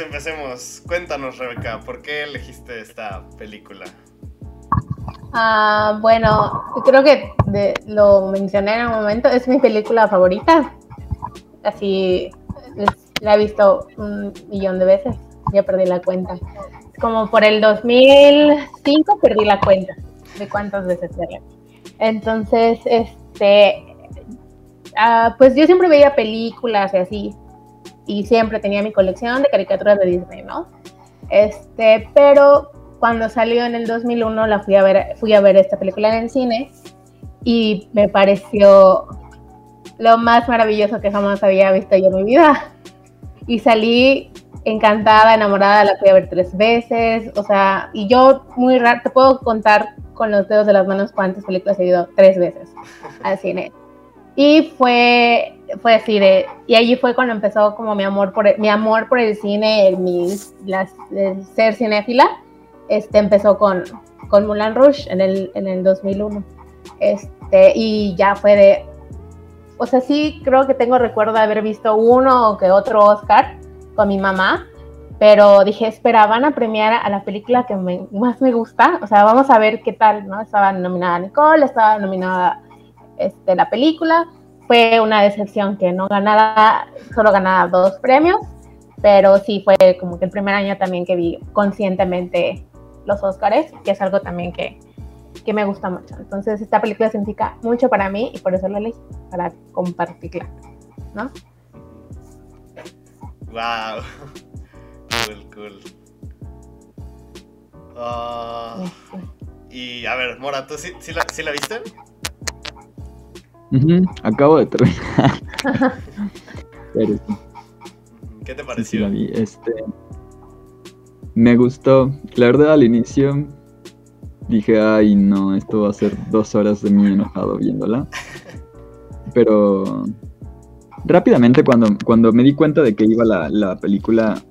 empecemos. Cuéntanos, Rebeca, ¿por qué elegiste esta película? Ah, bueno, creo que lo mencioné en un momento, es mi película favorita. Así la he visto un millón de veces, ya perdí la cuenta. Como por el 2005 perdí la cuenta de cuántas veces verla. Entonces, este, ah, pues yo siempre veía películas y así, y siempre tenía mi colección de caricaturas de Disney, ¿no? Este, pero cuando salió en el 2001 la fui a ver, fui a ver esta película en el cine y me pareció lo más maravilloso que jamás había visto yo en mi vida. Y salí encantada, enamorada, la fui a ver tres veces, o sea, y yo muy raro, te puedo contar con los dedos de las manos cuántas películas he ido tres veces al cine. Y fue, fue así de, y allí fue cuando empezó como mi amor por el, mi amor por el cine, mi, las, ser cinéfila este, empezó con, con Mulan Rouge en el, en el 2001. Este, y ya fue de, o sea, sí creo que tengo recuerdo de haber visto uno o que otro Oscar con mi mamá, pero dije, espera, van a premiar a la película que más me gusta, o sea, vamos a ver qué tal, ¿no? Estaba nominada Nicole, estaba nominada este, la película, fue una decepción que no ganara, solo ganara dos premios, pero sí fue como que el primer año también que vi conscientemente los Oscars, que es algo también que, que me gusta mucho. Entonces esta película significa mucho para mí y por eso la leí, para compartirla, ¿no? Wow. Cool, cool. Ah, y a ver, Mora, ¿tú sí, la, sí la, viste? Acabo de terminar. ¿Qué te pareció? Este, me gustó. La verdad, al inicio dije, ay, no, esto va a ser dos horas de mí enojado viéndola. Pero rápidamente, cuando, cuando me di cuenta de que iba la, la película.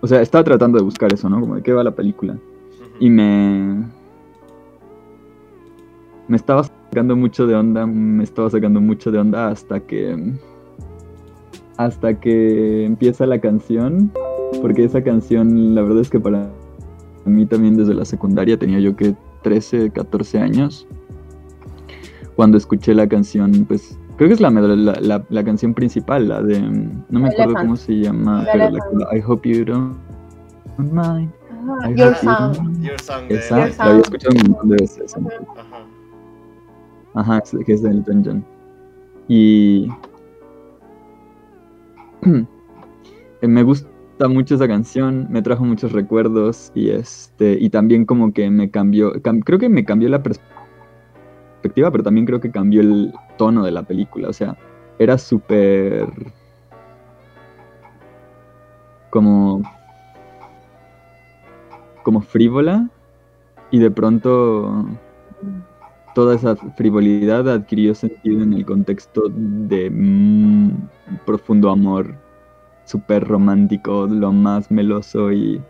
O sea, estaba tratando de buscar eso, ¿no? Como de qué iba la película. Y me. Me estaba sacando mucho de onda, me estaba sacando mucho de onda hasta que. Hasta que empieza la canción porque esa canción, la verdad es que para mí también desde la secundaria tenía yo que 13, 14 años. Cuando escuché la canción, pues creo que es la, la, la, canción principal, la de. No me acuerdo cómo se llama, pero la, I hope you don't mind. your, song. your song. Esa, la había escuchado un montón de veces. Ajá. Ajá, que es de Elton John. Y. me gusta mucho esa canción, me trajo muchos recuerdos y este y también como que me cambió, creo que me cambió la perspectiva, pero también creo que cambió el tono de la película, o sea, era súper como como frívola y de pronto toda esa frivolidad adquirió sentido en el contexto de profundo amor súper romántico, lo más meloso y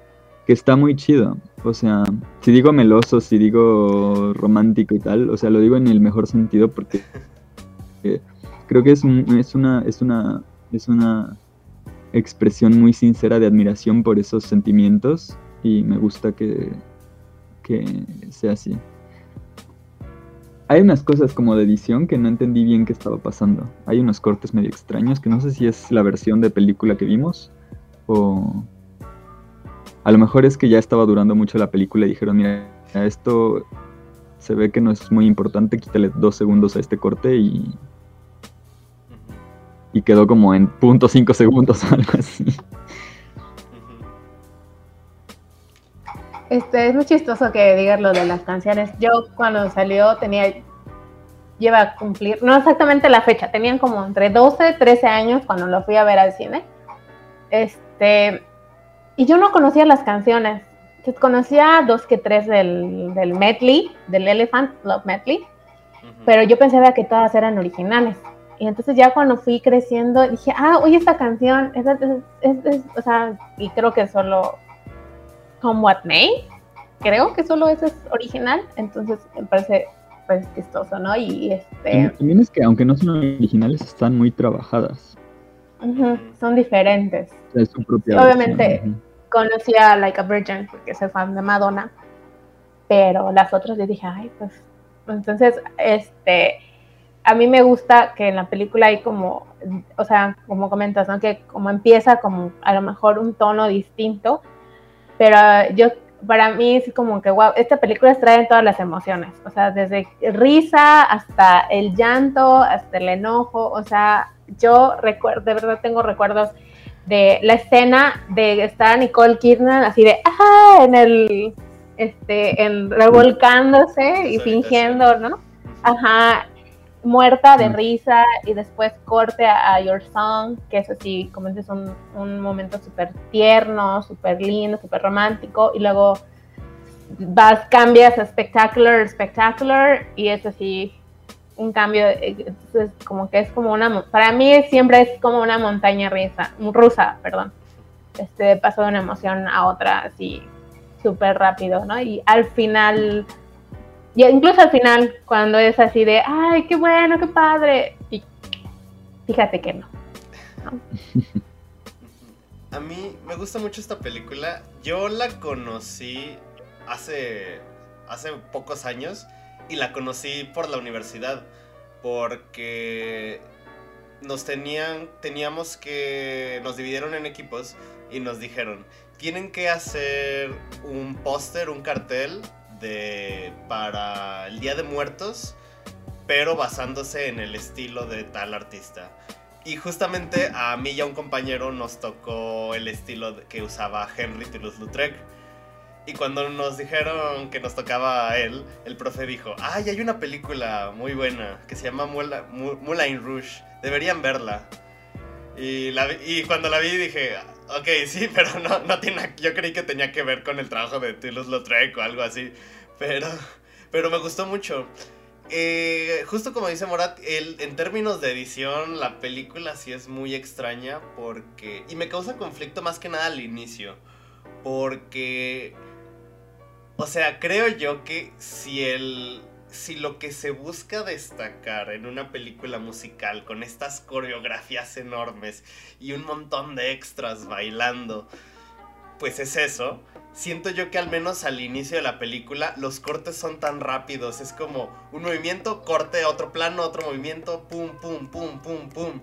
que está muy chido. O sea, si digo meloso, si digo romántico y tal, o sea, lo digo en el mejor sentido porque eh, creo que es, es, una, es, una, es una expresión muy sincera de admiración por esos sentimientos y me gusta que, que sea así hay unas cosas como de edición que no entendí bien qué estaba pasando. Hay unos cortes medio extraños que no sé si es la versión de película que vimos o a lo mejor es que ya estaba durando mucho la película y dijeron, mira, esto se ve que no es muy importante, quítale dos segundos a este corte y y quedó como en punto cinco segundos o algo así. Este, es muy chistoso que digas lo de las canciones. Yo cuando salió tenía, lleva a cumplir, no exactamente la fecha, tenían como entre 12 y 13 años cuando lo fui a ver al cine. Este, y yo no conocía las canciones. conocía dos que tres del, del medley, del Elephant Love Medley, pero yo pensaba que todas eran originales. Y entonces ya cuando fui creciendo dije, ah, oye, esta canción, es, es, o sea, y creo que solo Come What May. Creo que solo ese es original, entonces me parece pues chistoso, ¿no? Y este... También es que aunque no son originales, están muy trabajadas. son diferentes. Es su propia Obviamente conocí a Like a Virgin porque soy fan de Madonna, pero las otras le dije, ay, pues, entonces, este, a mí me gusta que en la película hay como, o sea, como comentas, ¿no? Que como empieza como a lo mejor un tono distinto, pero yo, para mí es como que, wow, esta película trae todas las emociones, o sea, desde risa hasta el llanto, hasta el enojo, o sea, yo recuerdo, de verdad tengo recuerdos de la escena de estar Nicole Kidman así de, ajá, en el, este, en revolcándose y fingiendo, ¿no? Ajá, muerta de risa y después corte a, Your Song, que es así, como dices, un, un momento súper tierno, súper lindo, súper romántico, y luego vas, cambias a Spectacular, Spectacular, y es así, un cambio, es como que es como una, para mí siempre es como una montaña rusa, rusa, perdón, este, paso de una emoción a otra, así, súper rápido, ¿no? Y al final y incluso al final, cuando es así de, ay, qué bueno, qué padre, y fíjate que no. A mí me gusta mucho esta película. Yo la conocí hace, hace pocos años y la conocí por la universidad. Porque nos tenían, teníamos que, nos dividieron en equipos y nos dijeron, tienen que hacer un póster, un cartel para el Día de Muertos, pero basándose en el estilo de tal artista. Y justamente a mí y a un compañero nos tocó el estilo que usaba Henry Toulouse-Lautrec. Y cuando nos dijeron que nos tocaba a él, el profe dijo, ay, hay una película muy buena que se llama Moulin Rouge, deberían verla. Y, la, y cuando la vi dije, Ok, sí, pero no, no tiene. Yo creí que tenía que ver con el trabajo de Toulouse-Lautrec o algo así. Pero, pero me gustó mucho. Eh, justo como dice Morat, el, en términos de edición, la película sí es muy extraña porque. Y me causa conflicto más que nada al inicio. Porque. O sea, creo yo que si el si lo que se busca destacar en una película musical con estas coreografías enormes y un montón de extras bailando, pues es eso, siento yo que al menos al inicio de la película los cortes son tan rápidos, es como un movimiento, corte, otro plano, otro movimiento, pum, pum, pum, pum, pum,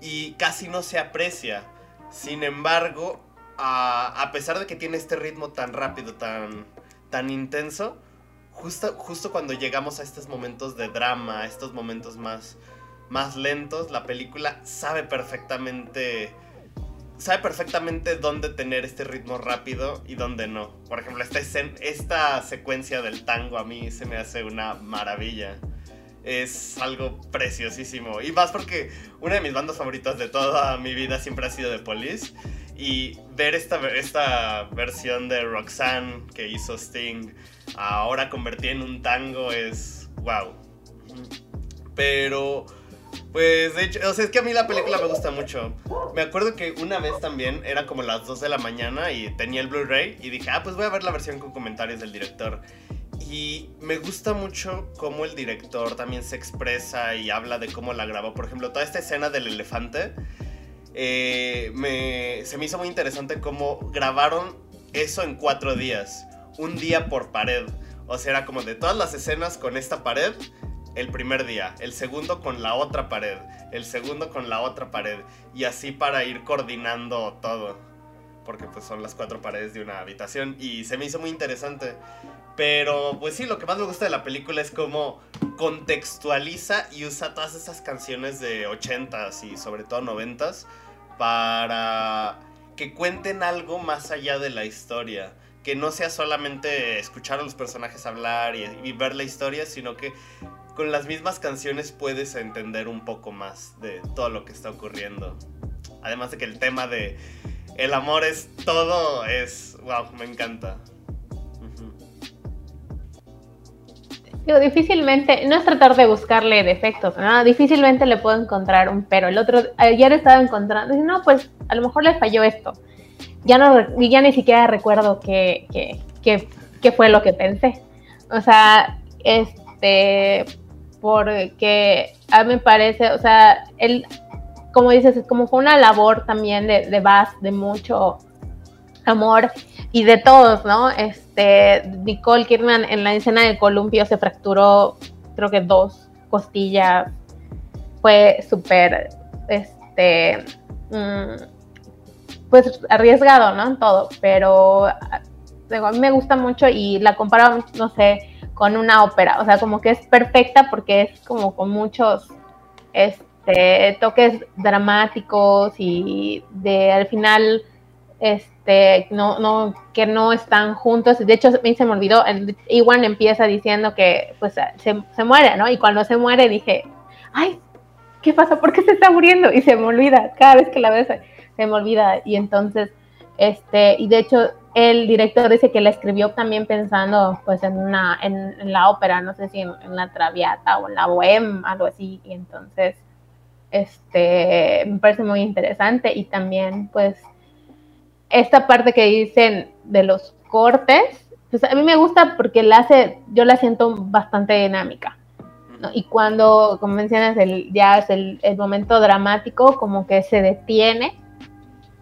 y casi no se aprecia. Sin embargo, a, pesar de que tiene este ritmo tan rápido, tan, tan intenso, justo, justo cuando llegamos a estos momentos de drama, a estos momentos más, más lentos, la película sabe perfectamente sabe perfectamente dónde tener este ritmo rápido y dónde no. Por ejemplo, esta, esta secuencia del tango a mí se me hace una maravilla. Es algo preciosísimo. Y más porque una de mis bandas favoritas de toda mi vida siempre ha sido The Police. Y ver esta, esta versión de Roxanne que hizo Sting ahora convertida en un tango es wow. Pero, pues de hecho, o sea, es que a mí la película me gusta mucho. Me acuerdo que una vez también era como las 2 de la mañana y tenía el Blu-ray y dije, ah, pues voy a ver la versión con comentarios del director. Y me gusta mucho cómo el director también se expresa y habla de cómo la grabó. Por ejemplo, toda esta escena del elefante eh, me, se me hizo muy interesante cómo grabaron eso en cuatro días, un día por pared. O sea, era como de todas las escenas con esta pared, el primer día, el segundo con la otra pared, el segundo con la otra pared, y así para ir coordinando todo. Porque pues son las cuatro paredes de una habitación y se me hizo muy interesante. Pero pues sí, lo que más me gusta de la película es cómo contextualiza y usa todas esas canciones de 80s y sobre todo 90s para que cuenten algo más allá de la historia. Que no sea solamente escuchar a los personajes hablar y, ver la historia, sino que con las mismas canciones puedes entender un poco más de todo lo que está ocurriendo. Además de que el tema de el amor es todo, es, wow, me encanta. Digo, difícilmente, no es tratar de buscarle defectos, ¿no? Difícilmente le puedo encontrar un pero. El otro, ayer estaba encontrando, no, pues a lo mejor le falló esto. Ya no, ya ni siquiera recuerdo qué, qué, fue lo que pensé. O sea, este, porque a mí me parece, o sea, el, como dices, como fue una labor también de, de Bass, de mucho amor y de todos, ¿no? Este, Nicole Kidman en la escena del columpio se fracturó, creo que dos costillas, fue súper, este, mm, pues arriesgado, ¿no? Todo, pero a mí me gusta mucho y la comparo, no sé, con una ópera, o sea, como que es perfecta porque es como con muchos, este, toques dramáticos y de al final este, no, no, que no están juntos. De hecho, a mí se me olvidó, Iwan empieza diciendo que pues se, se, muere, ¿no? Y cuando se muere dije, ay, ¿qué pasa? ¿Por qué se está muriendo? Y se me olvida, cada vez que la veo se, me olvida. Y entonces, este, y de hecho, el director dice que la escribió también pensando pues en una, en, la ópera, no sé si en, en, la Traviata o en la Bohème, algo así. Y entonces, este, me parece muy interesante y también pues esta parte que dicen de los cortes, pues a mí me gusta porque la hace, yo la siento bastante dinámica. Y cuando, como mencionas, el, ya es el, momento dramático, como que se detiene,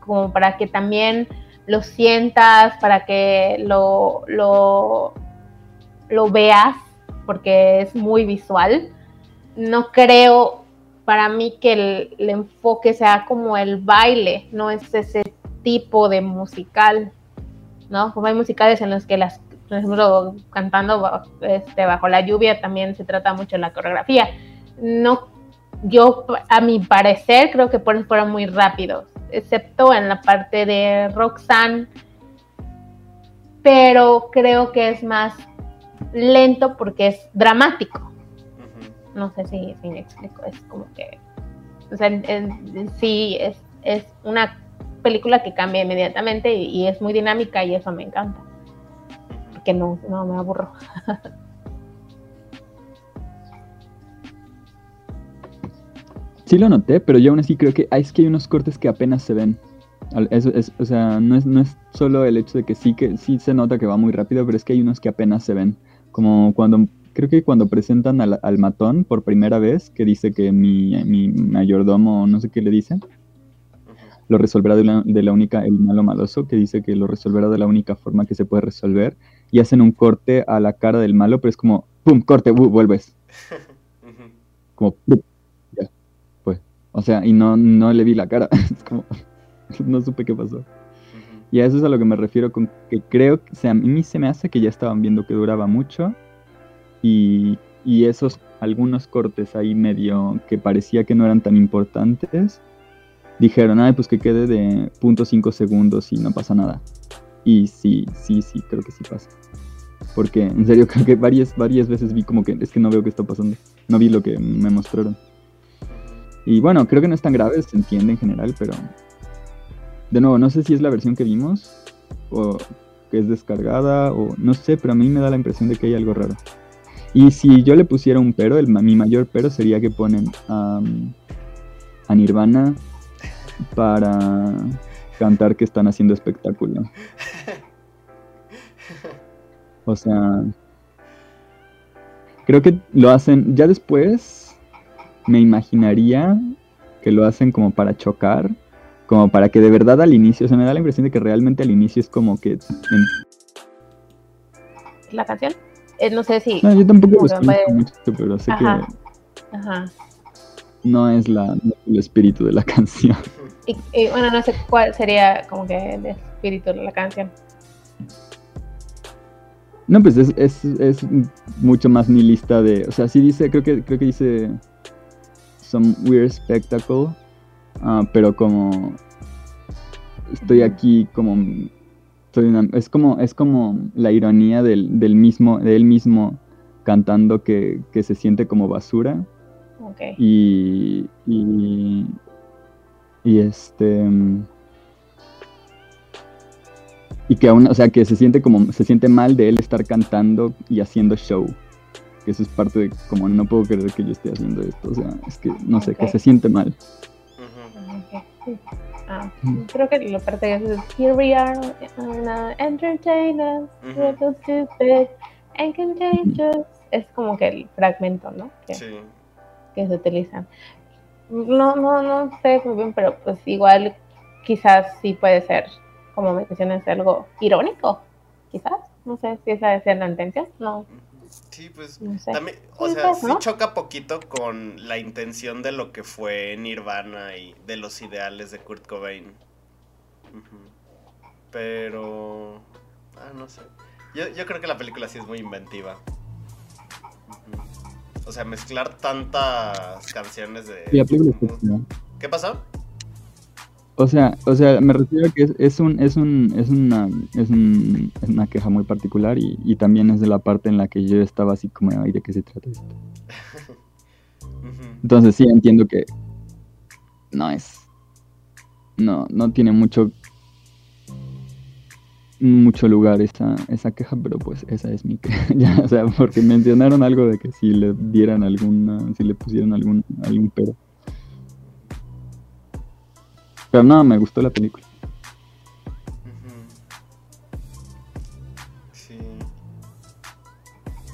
como para que también lo sientas, para que lo, lo, lo veas, porque es muy visual. No creo para mí que el, el, enfoque sea como el baile, no es ese tipo de musical, ¿no? Como hay musicales en los que las, por ejemplo, cantando este, bajo la lluvia también se trata mucho de la coreografía. No, yo, a mi parecer, creo que fueron muy rápidos, excepto en la parte de Roxanne, pero creo que es más lento porque es dramático. No sé si, me explico, es como que, o sea, sí, es, es una película que cambia inmediatamente y, es muy dinámica y eso me encanta. Porque no, no me aburro. Sí lo noté, pero yo aún así creo que es que hay unos cortes que apenas se ven. es, o sea, no es, no es solo el hecho de que sí que sí se nota que va muy rápido, pero es que hay unos que apenas se ven. Como cuando creo que cuando presentan al, al matón por primera vez, que dice que mi, mi mayordomo, no sé qué le dicen, lo resolverá de la, única, el malo maloso, que dice que lo resolverá de la única forma que se puede resolver, y hacen un corte a la cara del malo, pero es como, ¡pum! corte, uh, vuelves. como, ya, pues. O sea, y no, no le vi la cara, es como, no supe qué pasó. Y a eso es a lo que me refiero con que creo que sea, a mí se me hace que ya estaban viendo que duraba mucho y, y esos algunos cortes ahí medio que parecía que no eran tan importantes, dijeron, ay, pues que quede de 0.5 segundos y no pasa nada. Y sí, sí, sí, creo que sí pasa. Porque en serio creo que varias, varias veces vi como que es que no veo qué está pasando. No vi lo que me mostraron. Y bueno, creo que no es tan grave, se entiende en general, pero... De nuevo, no sé si es la versión que vimos o que es descargada o no sé, pero a mí me da la impresión de que hay algo raro. Y si yo le pusiera un pero, el, mi mayor pero sería que ponen a Nirvana para cantar que están haciendo espectáculo. O sea, creo que lo hacen, ya después me imaginaría que lo hacen como para chocar, como para que de verdad al inicio, o sea, me da la impresión de que realmente al inicio es como que... ¿La canción? Eh, no sé si... No, yo tampoco lo mucho, pero sé que... Ajá. No es la, el espíritu de la canción. Y, bueno, no sé cuál sería como que el espíritu de la canción. No, pues es, es, es, mucho más lista de. O sea, sí dice, creo que, creo que dice some weird spectacle. Uh, pero como estoy aquí como es como es como la ironía del, del mismo de él mismo cantando que, que se siente como basura okay. y, y, y este. Y que aún, o sea, que se siente como, se siente mal de él estar cantando y haciendo show. Que eso es parte de, como no puedo creer que yo esté haciendo esto. O sea, es que, no sé, que se siente mal. Ah, creo que lo parte es Here we are, uh, entertainers, stupid and contagious. Es como que el fragmento, ¿no? Que, sí. que se utilizan. No, no, no sé muy bien, pero pues igual quizás sí puede ser, como mencionas, algo irónico, quizás. No sé si esa es la intención, no. Sí, pues No sé. también, o Sí, sea, pues, sí choca poquito con la intención de lo que fue Nirvana y de los ideales de Kurt Cobain. Pero, ah, no sé. Yo, yo creo que la película sí es muy inventiva. Ujú. O sea, mezclar tantas canciones de... Y chida. ¿Qué pasó? O sea, o sea, me refiero a que es, es un, es un, es una, es un, es una queja muy particular y, y también es de la parte en la que yo estaba así como, ay, ¿de qué se trata esto? Entonces sí entiendo que no es, no, no tiene mucho, mucho lugar esa, esa queja, pero pues esa es mi queja, ya, o sea, porque mencionaron algo de que si le dieran alguna, si le pusieran algún, algún pero. Pero no, me gustó la película. Sí.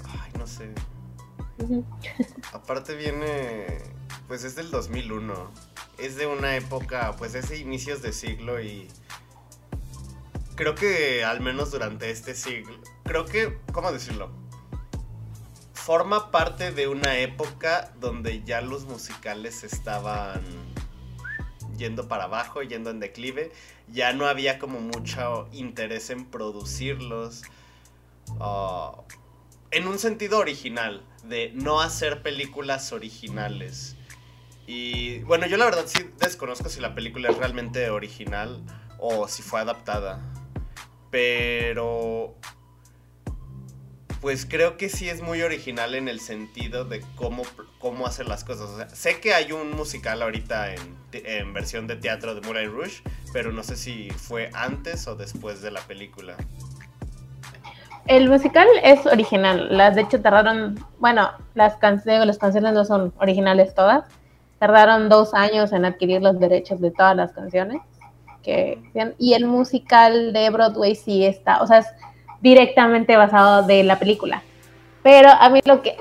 Ay, no sé. Aparte viene, pues es del 2001. Es de una época, pues es de inicios de siglo y creo que al menos durante este siglo, creo que, ¿cómo decirlo? Forma parte de una época donde ya los musicales estaban yendo para abajo, yendo en declive. Ya no había como mucho interés en producirlos. ah, en un sentido original, de no hacer películas originales. Y bueno, yo la verdad sí desconozco si la película es realmente original o si fue adaptada. Pero... Pues creo que sí es muy original en el sentido de cómo, cómo hacer las cosas. Sé que hay un musical ahorita en versión de teatro de Moulin Rouge, pero no sé si fue antes o después de la película. El musical es original. Las, de hecho, tardaron, bueno, las canciones, las canciones no son originales todas. Tardaron dos años en adquirir los derechos de todas las canciones. Que, y el musical de Broadway sí está, o sea, es directamente basado de la película. Pero a mí lo que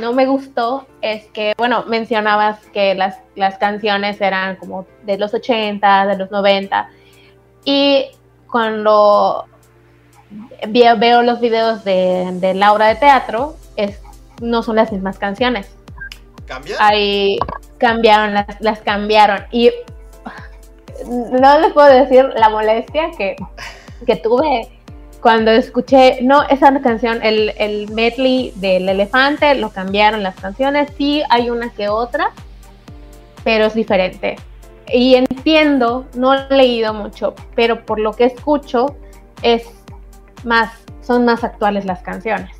no me gustó es que, bueno, mencionabas que las, las canciones eran como de los 80, de los 90. Y cuando veo, los videos de, de la obra de teatro, es, no son las mismas canciones. ¿Cambia? Ahí cambiaron, las, las cambiaron. Y no les puedo decir la molestia que, que tuve cuando escuché, no, esa canción, el, el medley del elefante, lo cambiaron las canciones, sí hay una que otra, pero es diferente. Y entiendo, no he leído mucho, pero por lo que escucho, es más, son más actuales las canciones.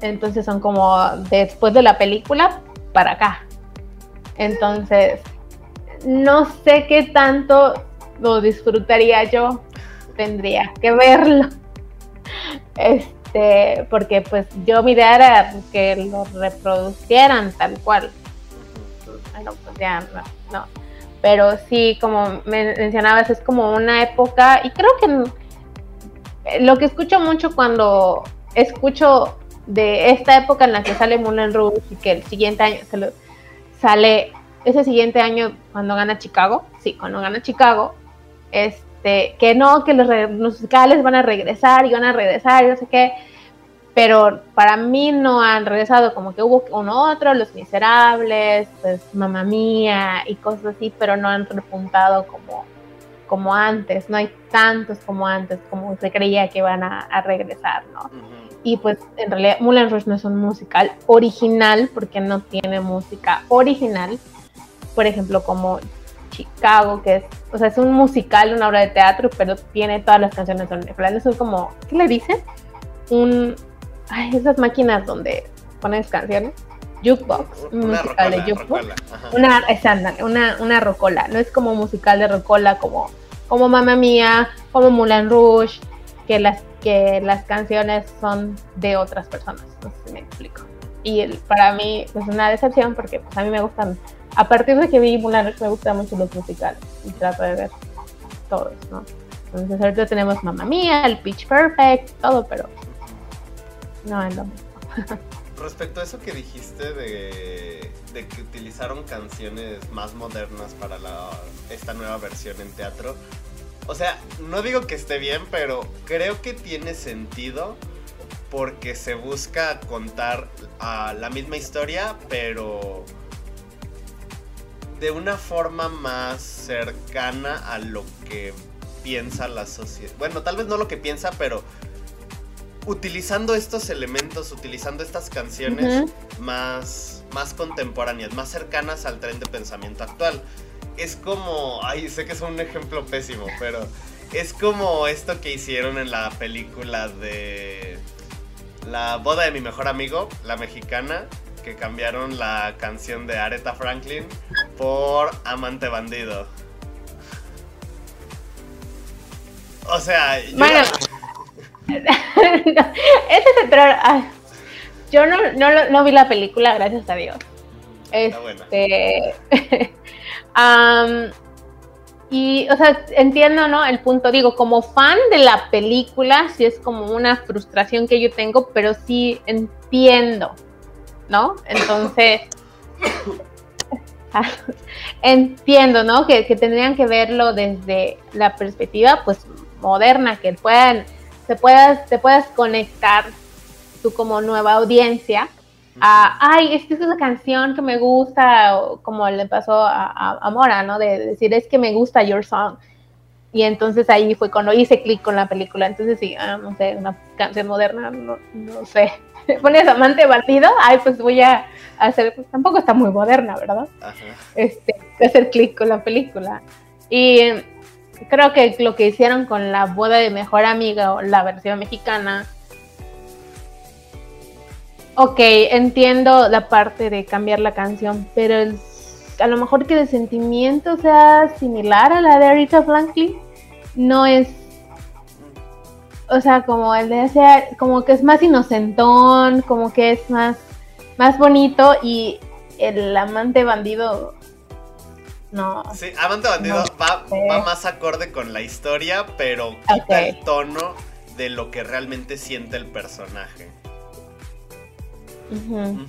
Entonces son como después de la película para acá. Entonces, no sé qué tanto lo disfrutaría yo. Tendría que verlo. Este, porque pues yo mi idea era que lo reproducieran tal cual. Bueno, pues ya no, no. Pero sí, como me mencionabas, es como una época, y creo que lo que escucho mucho cuando escucho de esta época en la que sale Moulin Rouge y que el siguiente año sale, ese siguiente año cuando gana Chicago, sí, cuando gana Chicago, este, que no, que los, los musicales van a regresar y van a regresar y no sé qué, pero para mí no han regresado, como que hubo uno otro, Los Miserables, pues Mamá Mía y cosas así, pero no han repuntado como, como antes, no hay tantos como antes, como se creía que iban a, a regresar, ¿no? Y pues en realidad Moulin Rouge no es un musical original porque no tiene música original. Por ejemplo, como Chicago, que es, o sea, es un musical, una obra de teatro, pero tiene todas las canciones. Eso es como, ¿qué le dicen? Un, ay, esas máquinas donde pones canciones. Jukebox, un Una musical de rocola, jukebox. rocola, ajá. Una, es, una, una rocola, no es como musical de rocola como, como Mamma Mía, como Moulin Rouge, que las, que las canciones son de otras personas, no sé si me explico. Y el- para mí es una decepción porque pues, a mí me gustan, a partir de que vi Rouge me gustan mucho los musicales y trato de ver todos, ¿no? Entonces ahorita tenemos Mamma Mía, el Pitch Perfect, todo, pero no es lo mismo. respecto a eso que dijiste de, que utilizaron canciones más modernas para esta nueva versión en teatro, o sea, no digo que esté bien, pero creo que tiene sentido porque se busca contar la misma historia, pero de una forma más cercana a lo que piensa la sociedad. Bueno, tal vez no lo que piensa, pero utilizando estos elementos, utilizando estas canciones más, más contemporáneas, más cercanas al tren de pensamiento actual. Es como, ay, sé que es un ejemplo pésimo, pero es como esto que hicieron en la película de La boda de mi mejor amigo, la mexicana, que cambiaron la canción de Aretha Franklin por Amante Bandido. O sea, yo- Bueno, ese es otro. ay, yo no, no, no vi la película, gracias a Dios. Está buena. Este, am, y, o sea, entiendo, ¿no? El punto, digo, como fan de la película, sí es como una frustración que yo tengo, pero sí entiendo, ¿no? Entonces, entiendo, ¿no? Que, que tendrían que verlo desde la perspectiva, pues, moderna, que puedan, te puedas, te puedas conectar tú como nueva audiencia a, ay, esta es una canción que me gusta, o como le pasó a, a- a Mora, ¿no? De decir, es que me gusta Your Song. Y entonces ahí fue cuando hice clic con la película. Entonces sí, ah, no sé, una canción moderna, no, no sé. Pones amante batido, ay, pues voy a hacer, pues tampoco está muy moderna, ¿verdad? Ajá. este, hacer clic con la película. Y creo que lo que hicieron con la boda de mejor amiga o la versión mexicana. Ok, entiendo la parte de cambiar la canción, pero el- a lo mejor que el sentimiento sea similar a la de Aretha Franklin, no es, o sea, como el de ese, como que es más inocentón, como que es más, más bonito y el amante bandido, no, Sí, Amante Bandido No va, va más acorde con la historia, pero quita el tono de lo que realmente siente el personaje. Ujú. Ujú.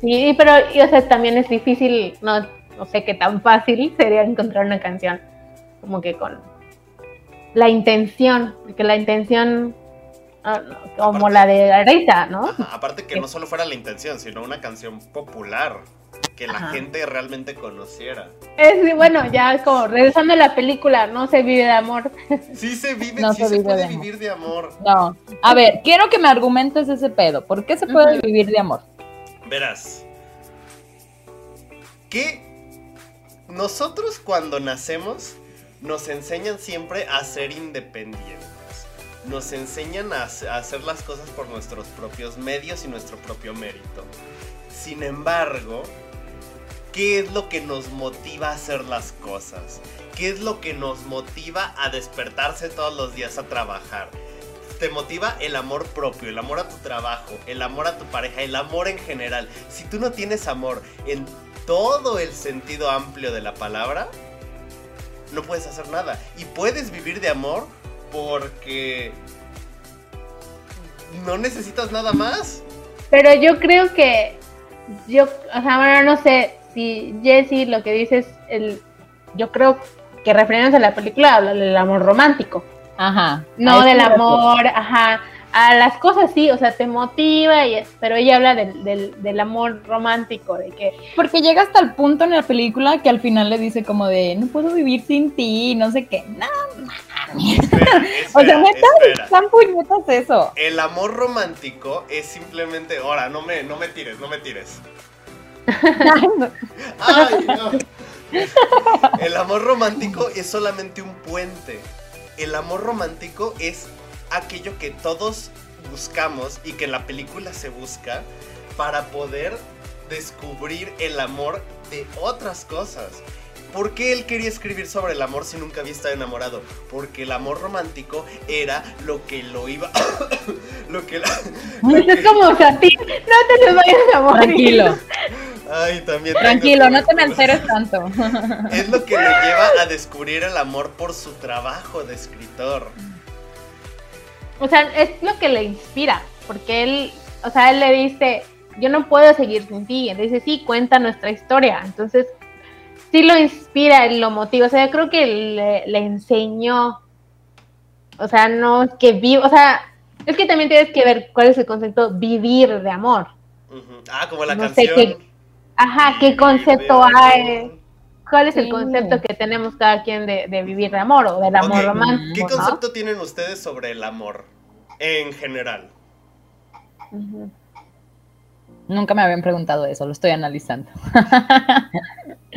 Sí, pero y, o sea, también es difícil, no, no sé qué tan fácil sería encontrar una canción como que con la intención, porque la intención ah, como Aparte- la de Aretha, ¿no? Ajá, Aparte que no solo fuera la intención, sino una canción popular que la Ajá. gente realmente conociera. Es, bueno, ya como regresando a la película, no se vive de amor. Sí se vive, No sí se se vive puede de vivir de amor. No. A ver, quiero que me argumentes ese pedo. ¿Por qué se puede vivir de amor? Verás. Que nosotros cuando nacemos nos enseñan siempre a ser independientes. Nos enseñan a, hace- a hacer las cosas por nuestros propios medios y nuestro propio mérito. Sin embargo, ¿qué es lo que nos motiva a hacer las cosas? ¿Qué es lo que nos motiva a despertarse todos los días a trabajar? te motiva el amor propio, el amor a tu trabajo, el amor a tu pareja, el amor en general. Si tú no tienes amor en todo el sentido amplio de la palabra, no puedes hacer nada. Y puedes vivir de amor porque no necesitas nada más. Pero yo creo que yo, o sea, bueno, no sé si Jesse lo que dices, el, yo creo que refiriéndose a la película habla del amor romántico. Ajá. No del amor, ajá. A las cosas sí, o sea, te motiva, y es, pero ella habla del, del, del amor romántico, de que Porque llega hasta el punto en la película que al final le dice como de no puedo vivir sin ti, no sé qué. No, Espera, o sea, espera. están puñetas eso. El amor romántico es simplemente. Ahora, no me, no me tires, no me tires. Ay, no. El amor romántico es solamente un puente. El amor romántico es aquello que todos buscamos y que en la película se busca para poder descubrir el amor de otras cosas. ¿Por qué él quería escribir sobre el amor si nunca había estado enamorado? Porque el amor romántico era lo que lo iba... lo que... la- lo es que- como Satín, no te les vayas a morir. Tranquilo, Ay, también tranquilo, no te me alteres tanto. Es lo que lo lleva a descubrir el amor por su trabajo de escritor. O sea, es lo que le inspira, porque él, o sea, él le dice, yo no puedo seguir sin ti. Entonces sí, cuenta nuestra historia. Entonces sí lo inspira, lo motiva. O sea, yo creo que le, le enseñó, o sea, no que vivo, o sea, es que también tienes que ver cuál es el concepto vivir de amor. Ah, como la No sé canción. qué- Ajá, ¿qué concepto hay? ¿Cuál es el Sí. concepto que tenemos cada quien de, de vivir de amor o del amor romántico? ¿Qué ¿no? concepto tienen ustedes sobre el amor? En general. Nunca me habían preguntado eso, lo estoy analizando.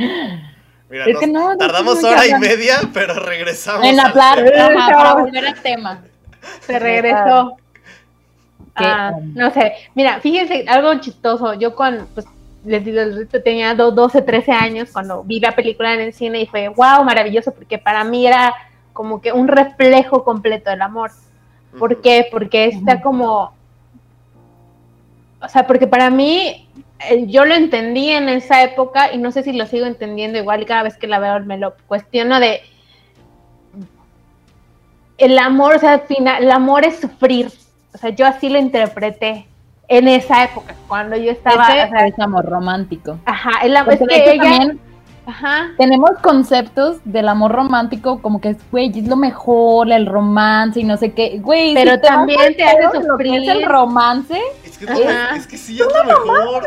Mira, Es nos que no, no tardamos hora y media, pero regresamos. En hablar, para volver al tema. Se regresó. Ah, no sé, mira, fíjense, algo chistoso. Yo cuando, pues, les digo, tenía do- 12, 13 años cuando vi la película en el cine y fue, wow, maravilloso, porque para mí era como que un reflejo completo del amor. ¿Por qué? Porque está como, o sea, porque para mí, eh, yo lo entendí en esa época y no sé si lo sigo entendiendo igual y cada vez que la veo me lo cuestiono de el amor, o sea, al final, el amor es sufrir. O sea, yo así lo interpreté en esa época, cuando yo estaba, Ese o sea, es amor romántico. ajá, el amor, es que ella, también ajá, tenemos conceptos del amor romántico como que es, güey, es lo mejor, el romance y no sé qué. Güey, Pero si te vas también te hace sufrir. el romance. Es que, Ajá. es que sí, es lo mejor.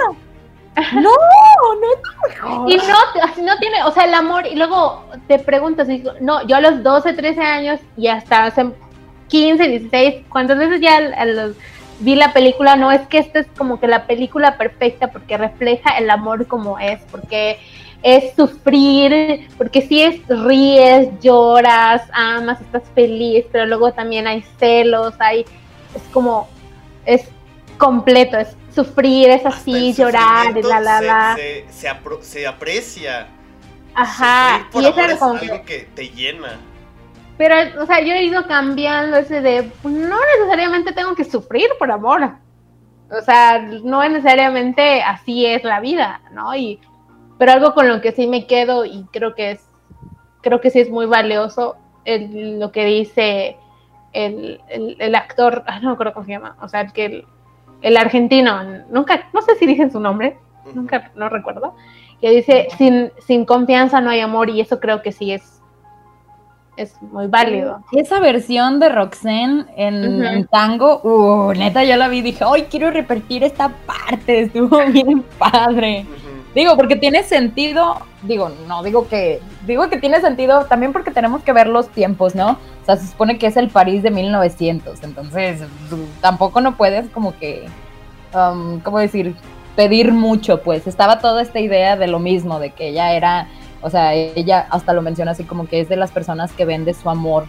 No, no es lo mejor. Y no, así no tiene, o sea, el amor, y luego te preguntas, y digo, no, yo a los 12, 13 años y hasta hace 15, 16, cuántas veces ya a los- vi la película, no, es que esta es como que la película perfecta porque refleja el amor como es, porque es sufrir, porque si es ríes, lloras, amas, estás feliz, pero luego también hay celos, hay, es como, es completo, es sufrir, es así, llorar, la, la, se- la. Se, se apro- se aprecia. Ajá, y es que te llena. Pero, o sea, yo he ido cambiando ese de, no necesariamente tengo que sufrir por amor. O sea, no necesariamente así es la vida, ¿no? Y, pero algo con lo que sí me quedo y creo que es, creo que sí es muy valioso el- lo que dice el, el- el actor, ah, no me acuerdo cómo se llama, o sea, el que el, el argentino, nunca, no sé si dicen su nombre, nunca, no recuerdo, que dice, sin, sin confianza no hay amor y eso creo que sí es, es muy válido. Esa versión de Roxanne en, tango, uh, neta, yo la vi y dije, ¡ay, quiero repetir esta parte! Estuvo bien padre. Digo, porque tiene sentido, digo, no digo que, digo que tiene sentido también porque tenemos que ver los tiempos, ¿no? O sea, se supone que es el París de 1900, entonces tampoco no puedes como que, um, ¿cómo decir? Pedir mucho, pues. Estaba toda esta idea de lo mismo, de que ella era, o sea, ella hasta lo menciona así como que es de las personas que vende su amor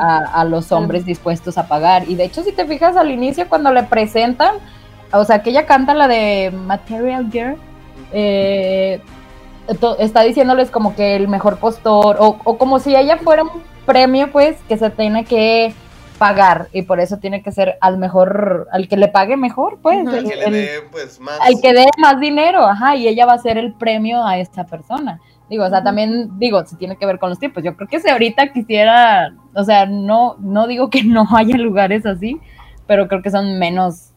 a, a los hombres dispuestos a pagar. Y de hecho, si te fijas al inicio, cuando le presentan, o sea, que ella canta la de Material Girl, eh, está diciéndoles como que el mejor postor, o, o como si ella fuera un premio, pues, que se tiene que pagar, y por eso tiene que ser al mejor, al que le pague mejor, pues. El el, que le dé, pues, más. al que dé más dinero, ajá, y ella va a ser el premio a esta persona. Digo, o sea, también digo, si tiene que ver con los tiempos. Yo creo que si ahorita quisiera, o sea, no, no digo que no haya lugares así, pero creo que son menos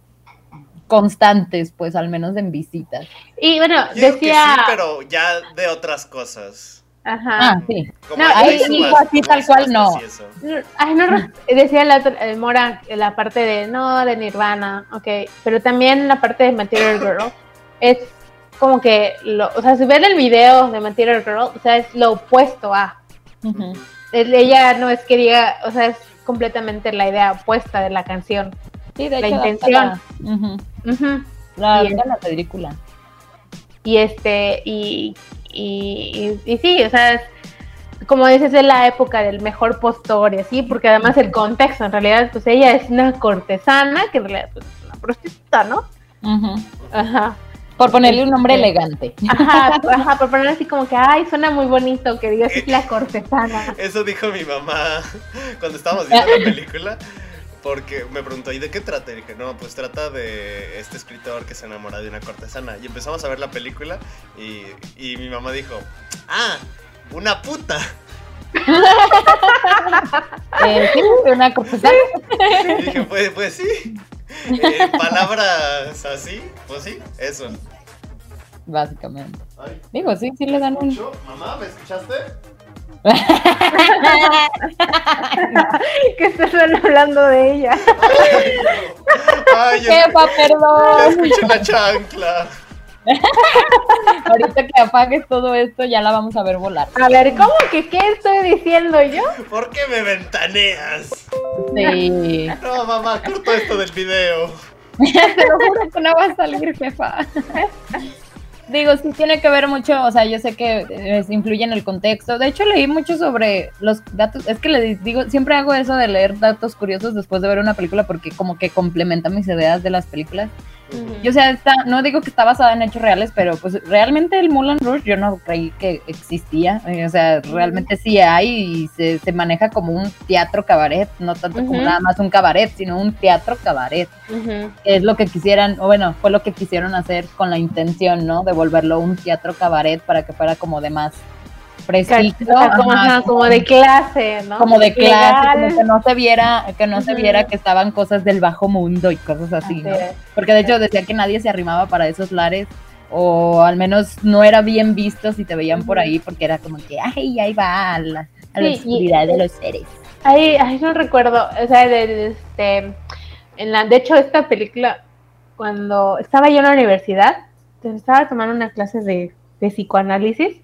constantes, pues, al menos en visitas. Y bueno, Yo digo que decía. sí, pero ya de otras cosas. Ajá. Ah, sí. Como No, hay ahí así tal cual, no. Ay, no, decía la otra- el Mora la parte de no, de Nirvana, ok, pero también la parte de Material Girl es como que, lo, o sea, si ven el video de Material Girl, o sea, es lo opuesto a. Ella no es que diga, o sea, es completamente la idea opuesta de la canción. Sí, de La hecho, intención. La. Ujú. La- Bien. la película. Y este, y, y, y- y sí, o sea, es, como dices, es la época del mejor postor y así, porque además el contexto, en realidad, pues ella es una cortesana, que en realidad pues, es una prostituta, ¿no? Ajá. Por ponerle un nombre Este, elegante. Ajá, ajá, por poner así como que, ay, suena muy bonito que digas es la cortesana. Eso dijo mi mamá cuando estábamos viendo la película. Porque me preguntó, ¿y de qué trata? Y dije, no, pues trata de este escritor que se enamora de una cortesana. Y empezamos a ver la película y, y mi mamá dijo, ah, una puta. Eh, sí, una cortesana. Y dije, pues, pues sí. En palabras así, pues sí, eso. Básicamente. Ay, Digo, sí, sí le dan un. Mamá, ¿me escuchaste? que están hablando de ella. Ay, Jefa, ya perdón. escuché la chancla. Ahorita que apagues todo esto, ya la vamos a ver volar. A ver, ¿cómo que qué estoy diciendo yo? ¿Por qué me ventaneas? Sí. No, mamá, corto esto del video. Te lo juro que no va a salir, jefa. Digo, sí tiene que ver mucho, o sea, yo sé que eh, influye en el contexto. De hecho, leí mucho sobre los datos. Es que le digo, siempre hago eso de leer datos curiosos después de ver una película porque como que complementa mis ideas de las películas. Yo, o sea, está, no digo que está basada en hechos reales, pero pues realmente el Moulin Rouge yo no creí que existía. Eh, O sea, realmente sí hay y se, se maneja como un teatro cabaret, no tanto como nada más un cabaret, sino un teatro cabaret es lo que quisieran, o bueno, fue lo que quisieron hacer con la intención, ¿no? De volverlo un teatro cabaret para que fuera como de más como, ajá, ajá, como de clase, ¿no? como de clase, Legal. como que no se viera, que no se viera que estaban cosas del bajo mundo y cosas así, Así ¿no? Porque de hecho decía que nadie se arrimaba para esos lares o al menos no era bien visto si te veían por ahí porque era como que, ay, ahí va a la, a la Sí, y- oscuridad de los seres. Ay, ay, no recuerdo, o sea, de, de- este, en la, de hecho esta película, cuando estaba yo en la universidad, estaba tomando una clase de, de psicoanálisis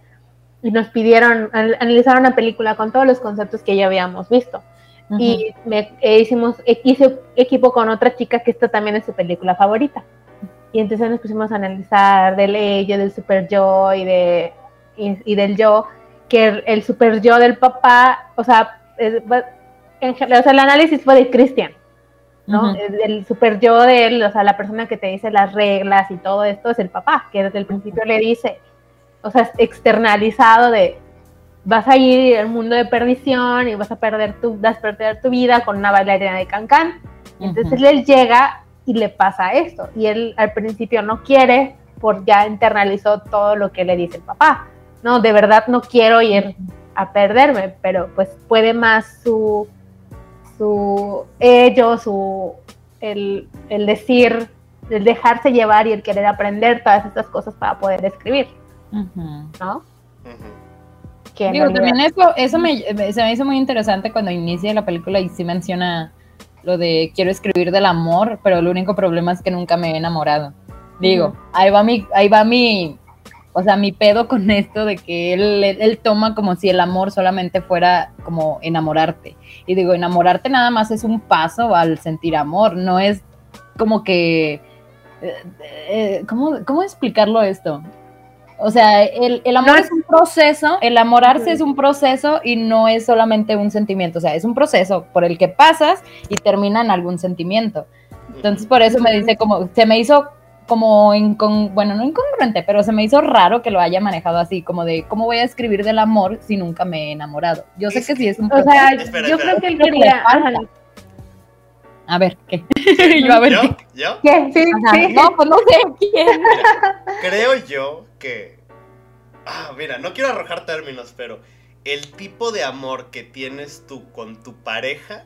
y nos pidieron an- analizar una película con todos los conceptos que ya habíamos visto. Y me, eh, hicimos, eh, hice equipo con otra chica que esta también es su película favorita. Y entonces nos pusimos a analizar del ello, del super yo y, de, y, y del yo, que el, el super yo del papá, o sea, es- en o sea, el análisis fue de Christian, ¿no? Ujú. El, el super yo de él, o sea, la persona que te dice las reglas y todo esto es el papá, que desde el principio le dice, o sea, externalizado de vas a ir al mundo de perdición y vas a perder tu, vas a perder tu vida con una bailarina de cancán. Y entonces Ujú. él llega y le pasa esto. Y él al principio no quiere, porque ya internalizó todo lo que le dice el papá. No, de verdad no quiero ir a perderme, pero pues puede más su, su ello, su, el, el decir, el dejarse llevar y el querer aprender todas estas cosas para poder escribir, ¿no? Que en Digo, realidad- también eso, eso me, se me hizo muy interesante cuando inicia la película y sí menciona lo de quiero escribir del amor, pero el único problema es que nunca me he enamorado. Digo, ahí va mi, ahí va mi, o sea, mi pedo con esto de que él, él, él toma como si el amor solamente fuera como enamorarte. Y digo, enamorarte nada más es un paso al sentir amor, no es como que, eh, eh, ¿cómo, ¿cómo explicarlo esto? O sea, el, el amor No es un proceso, el enamorarse Ujú. es un proceso y no es solamente un sentimiento, o sea, es un proceso por el que pasas y termina en algún sentimiento. Entonces, por eso me dice como, se me hizo como, incon- bueno, no incongruente, pero se me hizo raro que lo haya manejado así, como de, ¿cómo voy a escribir del amor si nunca me he enamorado? Yo sé Es que sí es un O proceso. sea, Espera, yo espera. creo que él quería... A ver, ¿qué? Yo a ver, ¿Yo? ¿qué? ¿Yo? ¿Qué? Sí. No, pues no sé quién. Creo yo que. Ah, mira, no quiero arrojar términos, pero el tipo de amor que tienes tú con tu pareja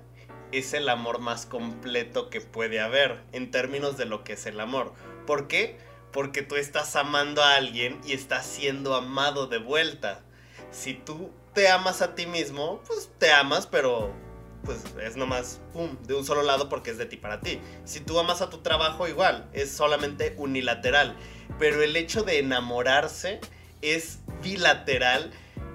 es el amor más completo que puede haber en términos de lo que es el amor. ¿Por qué? Porque tú estás amando a alguien y estás siendo amado de vuelta. Si tú te amas a ti mismo, pues te amas, pero pues es nomás, pum, de un solo lado porque es de ti para ti. Si tú amas a tu trabajo, igual, es solamente unilateral. Pero el hecho de enamorarse es bilateral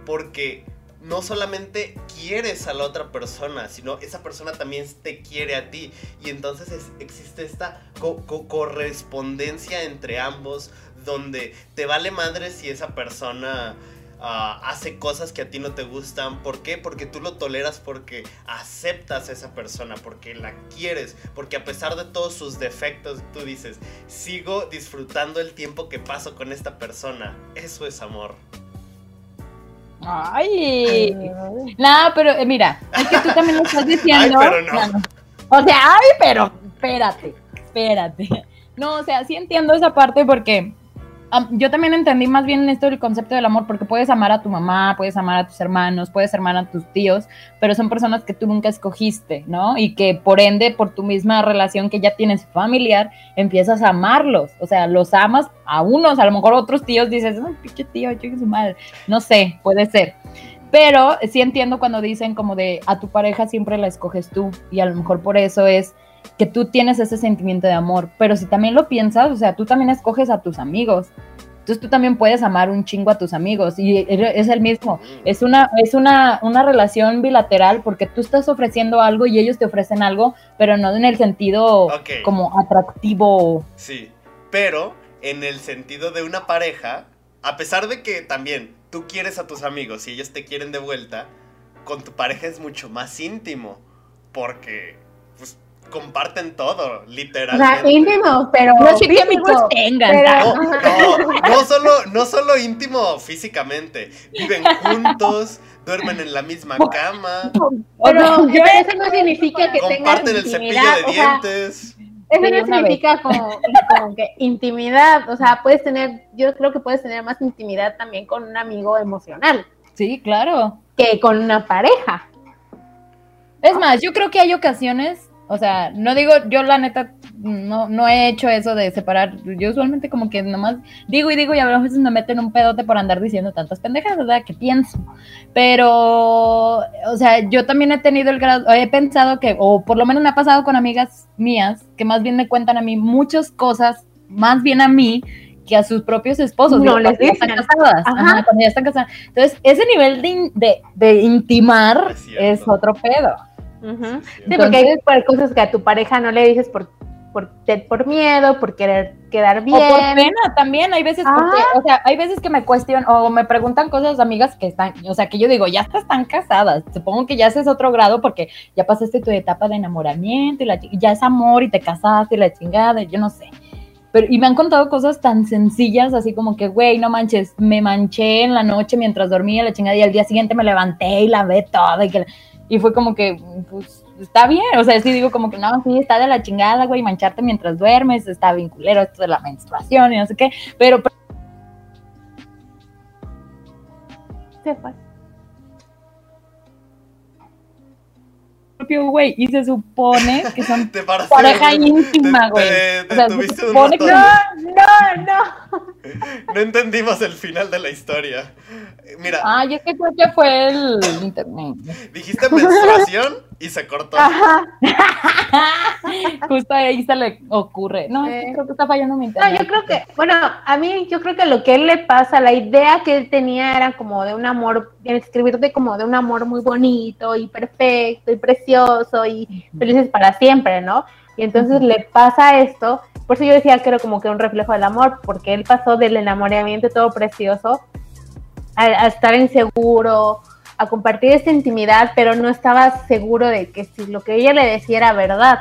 porque no solamente quieres a la otra persona, sino esa persona también te quiere a ti. Y entonces es- existe esta co- correspondencia entre ambos donde te vale madre si esa persona ah, hace cosas que a ti no te gustan. ¿Por qué? Porque tú lo toleras porque aceptas a esa persona, porque la quieres, porque a pesar de todos sus defectos, tú dices, sigo disfrutando el tiempo que paso con esta persona. Eso es amor. Ay. No, pero eh, mira, es que tú también lo estás diciendo. Ay, pero no. O sea, ay, pero espérate, espérate. No, o sea, sí entiendo esa parte porque yo también entendí más bien esto del concepto del amor, porque puedes amar a tu mamá, puedes amar a tus hermanos, puedes amar a tus tíos, pero son personas que tú nunca escogiste, ¿no? Y que por ende, por tu misma relación que ya tienes familiar, empiezas a amarlos. O sea, los amas a unos, a lo mejor otros tíos dices, ay, pinche tío, su madre. No sé, puede ser. Pero sí entiendo cuando dicen como de a tu pareja siempre la escoges tú y a lo mejor por eso es que tú tienes ese sentimiento de amor. Pero si también lo piensas, o sea, tú también escoges a tus amigos. Entonces tú también puedes amar un chingo a tus amigos y es el mismo. Es una, es una, una relación bilateral porque tú estás ofreciendo algo y ellos te ofrecen algo, pero no en el sentido como atractivo. Sí, pero en el sentido de una pareja, a pesar de que también tú quieres a tus amigos y ellos te quieren de vuelta, con tu pareja es mucho más íntimo, porque comparten todo, O literalmente. sea, íntimo, pero No sé qué amigos tengan. pero-. No, no, no solo, no solo íntimo físicamente, viven juntos, duermen en la misma cama, Pero Yo- eso no significa que tengan comparten el cepillo intimidad. de o sea, dientes. Eso no significa como, como que intimidad. O sea, puedes tener, yo creo que puedes tener más intimidad también con un amigo emocional Sí, claro. que con una pareja. Es más, yo creo que hay ocasiones, o sea, no digo, yo la neta no, no he hecho eso de separar. Yo usualmente como que nomás digo y digo y a veces me meten un pedote por andar diciendo tantas pendejas, ¿verdad? Que pienso. Pero, o sea, yo también he tenido el grado, he pensado que, o por lo menos me ha pasado con amigas mías, que más bien me cuentan a mí muchas cosas, más bien a mí que a sus propios esposos. No digo, les cuando ya están dicen. casadas. Ajá. Ajá, cuando ya están casadas. Entonces, ese nivel de, in- de, de intimar es otro pedo. Ujú. Sí, Sí, porque hay cosas que a tu pareja no le dices por, por, por miedo, por querer quedar bien. O por pena también, hay veces, porque, o sea, hay veces que me cuestionan o me preguntan cosas amigas que están, o sea, que yo digo, ya estás tan casadas, supongo que ya ese es otro grado porque ya pasaste tu etapa de enamoramiento y la, ya es amor y te casaste y la chingada, y yo no sé. Pero, y me han contado cosas tan sencillas, así como que, güey, no manches, me manché en la noche mientras dormía la chingada y al día siguiente me levanté y lavé todo y que... la- Y fue como que, pues, está bien. O sea, sí digo como que no, sí, está de la chingada, güey, mancharte mientras duermes, está bien culero esto de la menstruación y no sé qué. Pero, pero Se fue. propio, güey, y se supone que son pareja íntima, güey. O sea, se supone que- montón. No, no. No entendimos el final de la historia. Mira, Ay, es que creo que fue el internet. dijiste menstruación y se cortó. Ajá. Justo ahí se le ocurre. No, Eh. creo que está fallando mi No, internet. yo creo que, bueno, a mí yo creo que lo que él le pasa, la idea que él tenía era como de un amor, escribirte como de un amor muy bonito y perfecto y precioso y felices para siempre, ¿no? Y entonces le pasa esto, por eso yo decía que era como que un reflejo del amor, porque él pasó del enamoramiento todo precioso a, a estar inseguro, a compartir esta intimidad, pero no estaba seguro de que si lo que ella le decía era verdad.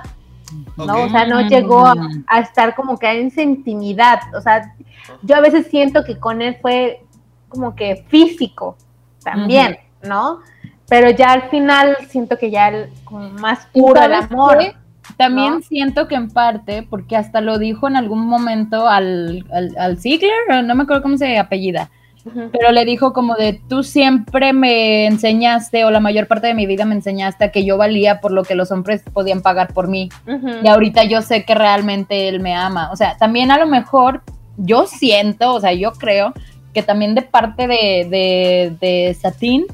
¿no? O sea, no llegó a, a estar como que en esa intimidad. O sea, yo a veces siento que con él fue como que físico también, ¿no? Pero ya al final siento que ya el, como más ¿Y puro el amor. qué? También ¿no? siento que en parte, porque hasta lo dijo en algún momento al, al, al Ziegler, no me acuerdo cómo se apellida, pero le dijo como de tú siempre me enseñaste o la mayor parte de mi vida me enseñaste a que yo valía por lo que los hombres podían pagar por mí Ujú. y ahorita yo sé que realmente él me ama. O sea, también a lo mejor yo siento, o sea, yo creo que también de parte de, de, de Satín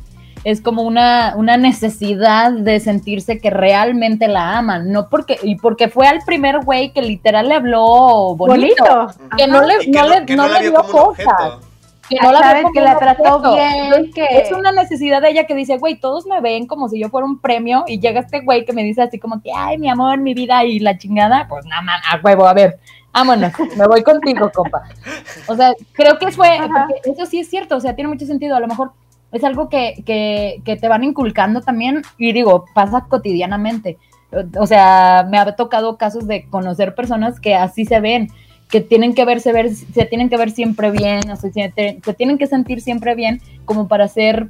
es como una, una necesidad de sentirse que realmente la aman, no porque, y porque fue al primer güey que literal le habló bonito, Bonito. que Ajá. no le, que no no, le, que no no le dio cosas, que no la Sabes que la trató objeto. bien, que- Es una necesidad de ella que dice, güey, todos me ven como si yo fuera un premio y llega este güey que me dice así como que, ay, mi amor, mi vida y la chingada, pues nada más, a huevo, a ver, vámonos, me voy contigo, compa. O sea, creo que fue, eso sí es cierto, o sea, tiene mucho sentido, a lo mejor es algo que, que, que te van inculcando también y digo, pasa cotidianamente. O sea, me ha tocado casos de conocer personas que así se ven, que tienen que verse, ver, se tienen que ver siempre bien, o sea, se, te- se tienen que sentir siempre bien como para ser,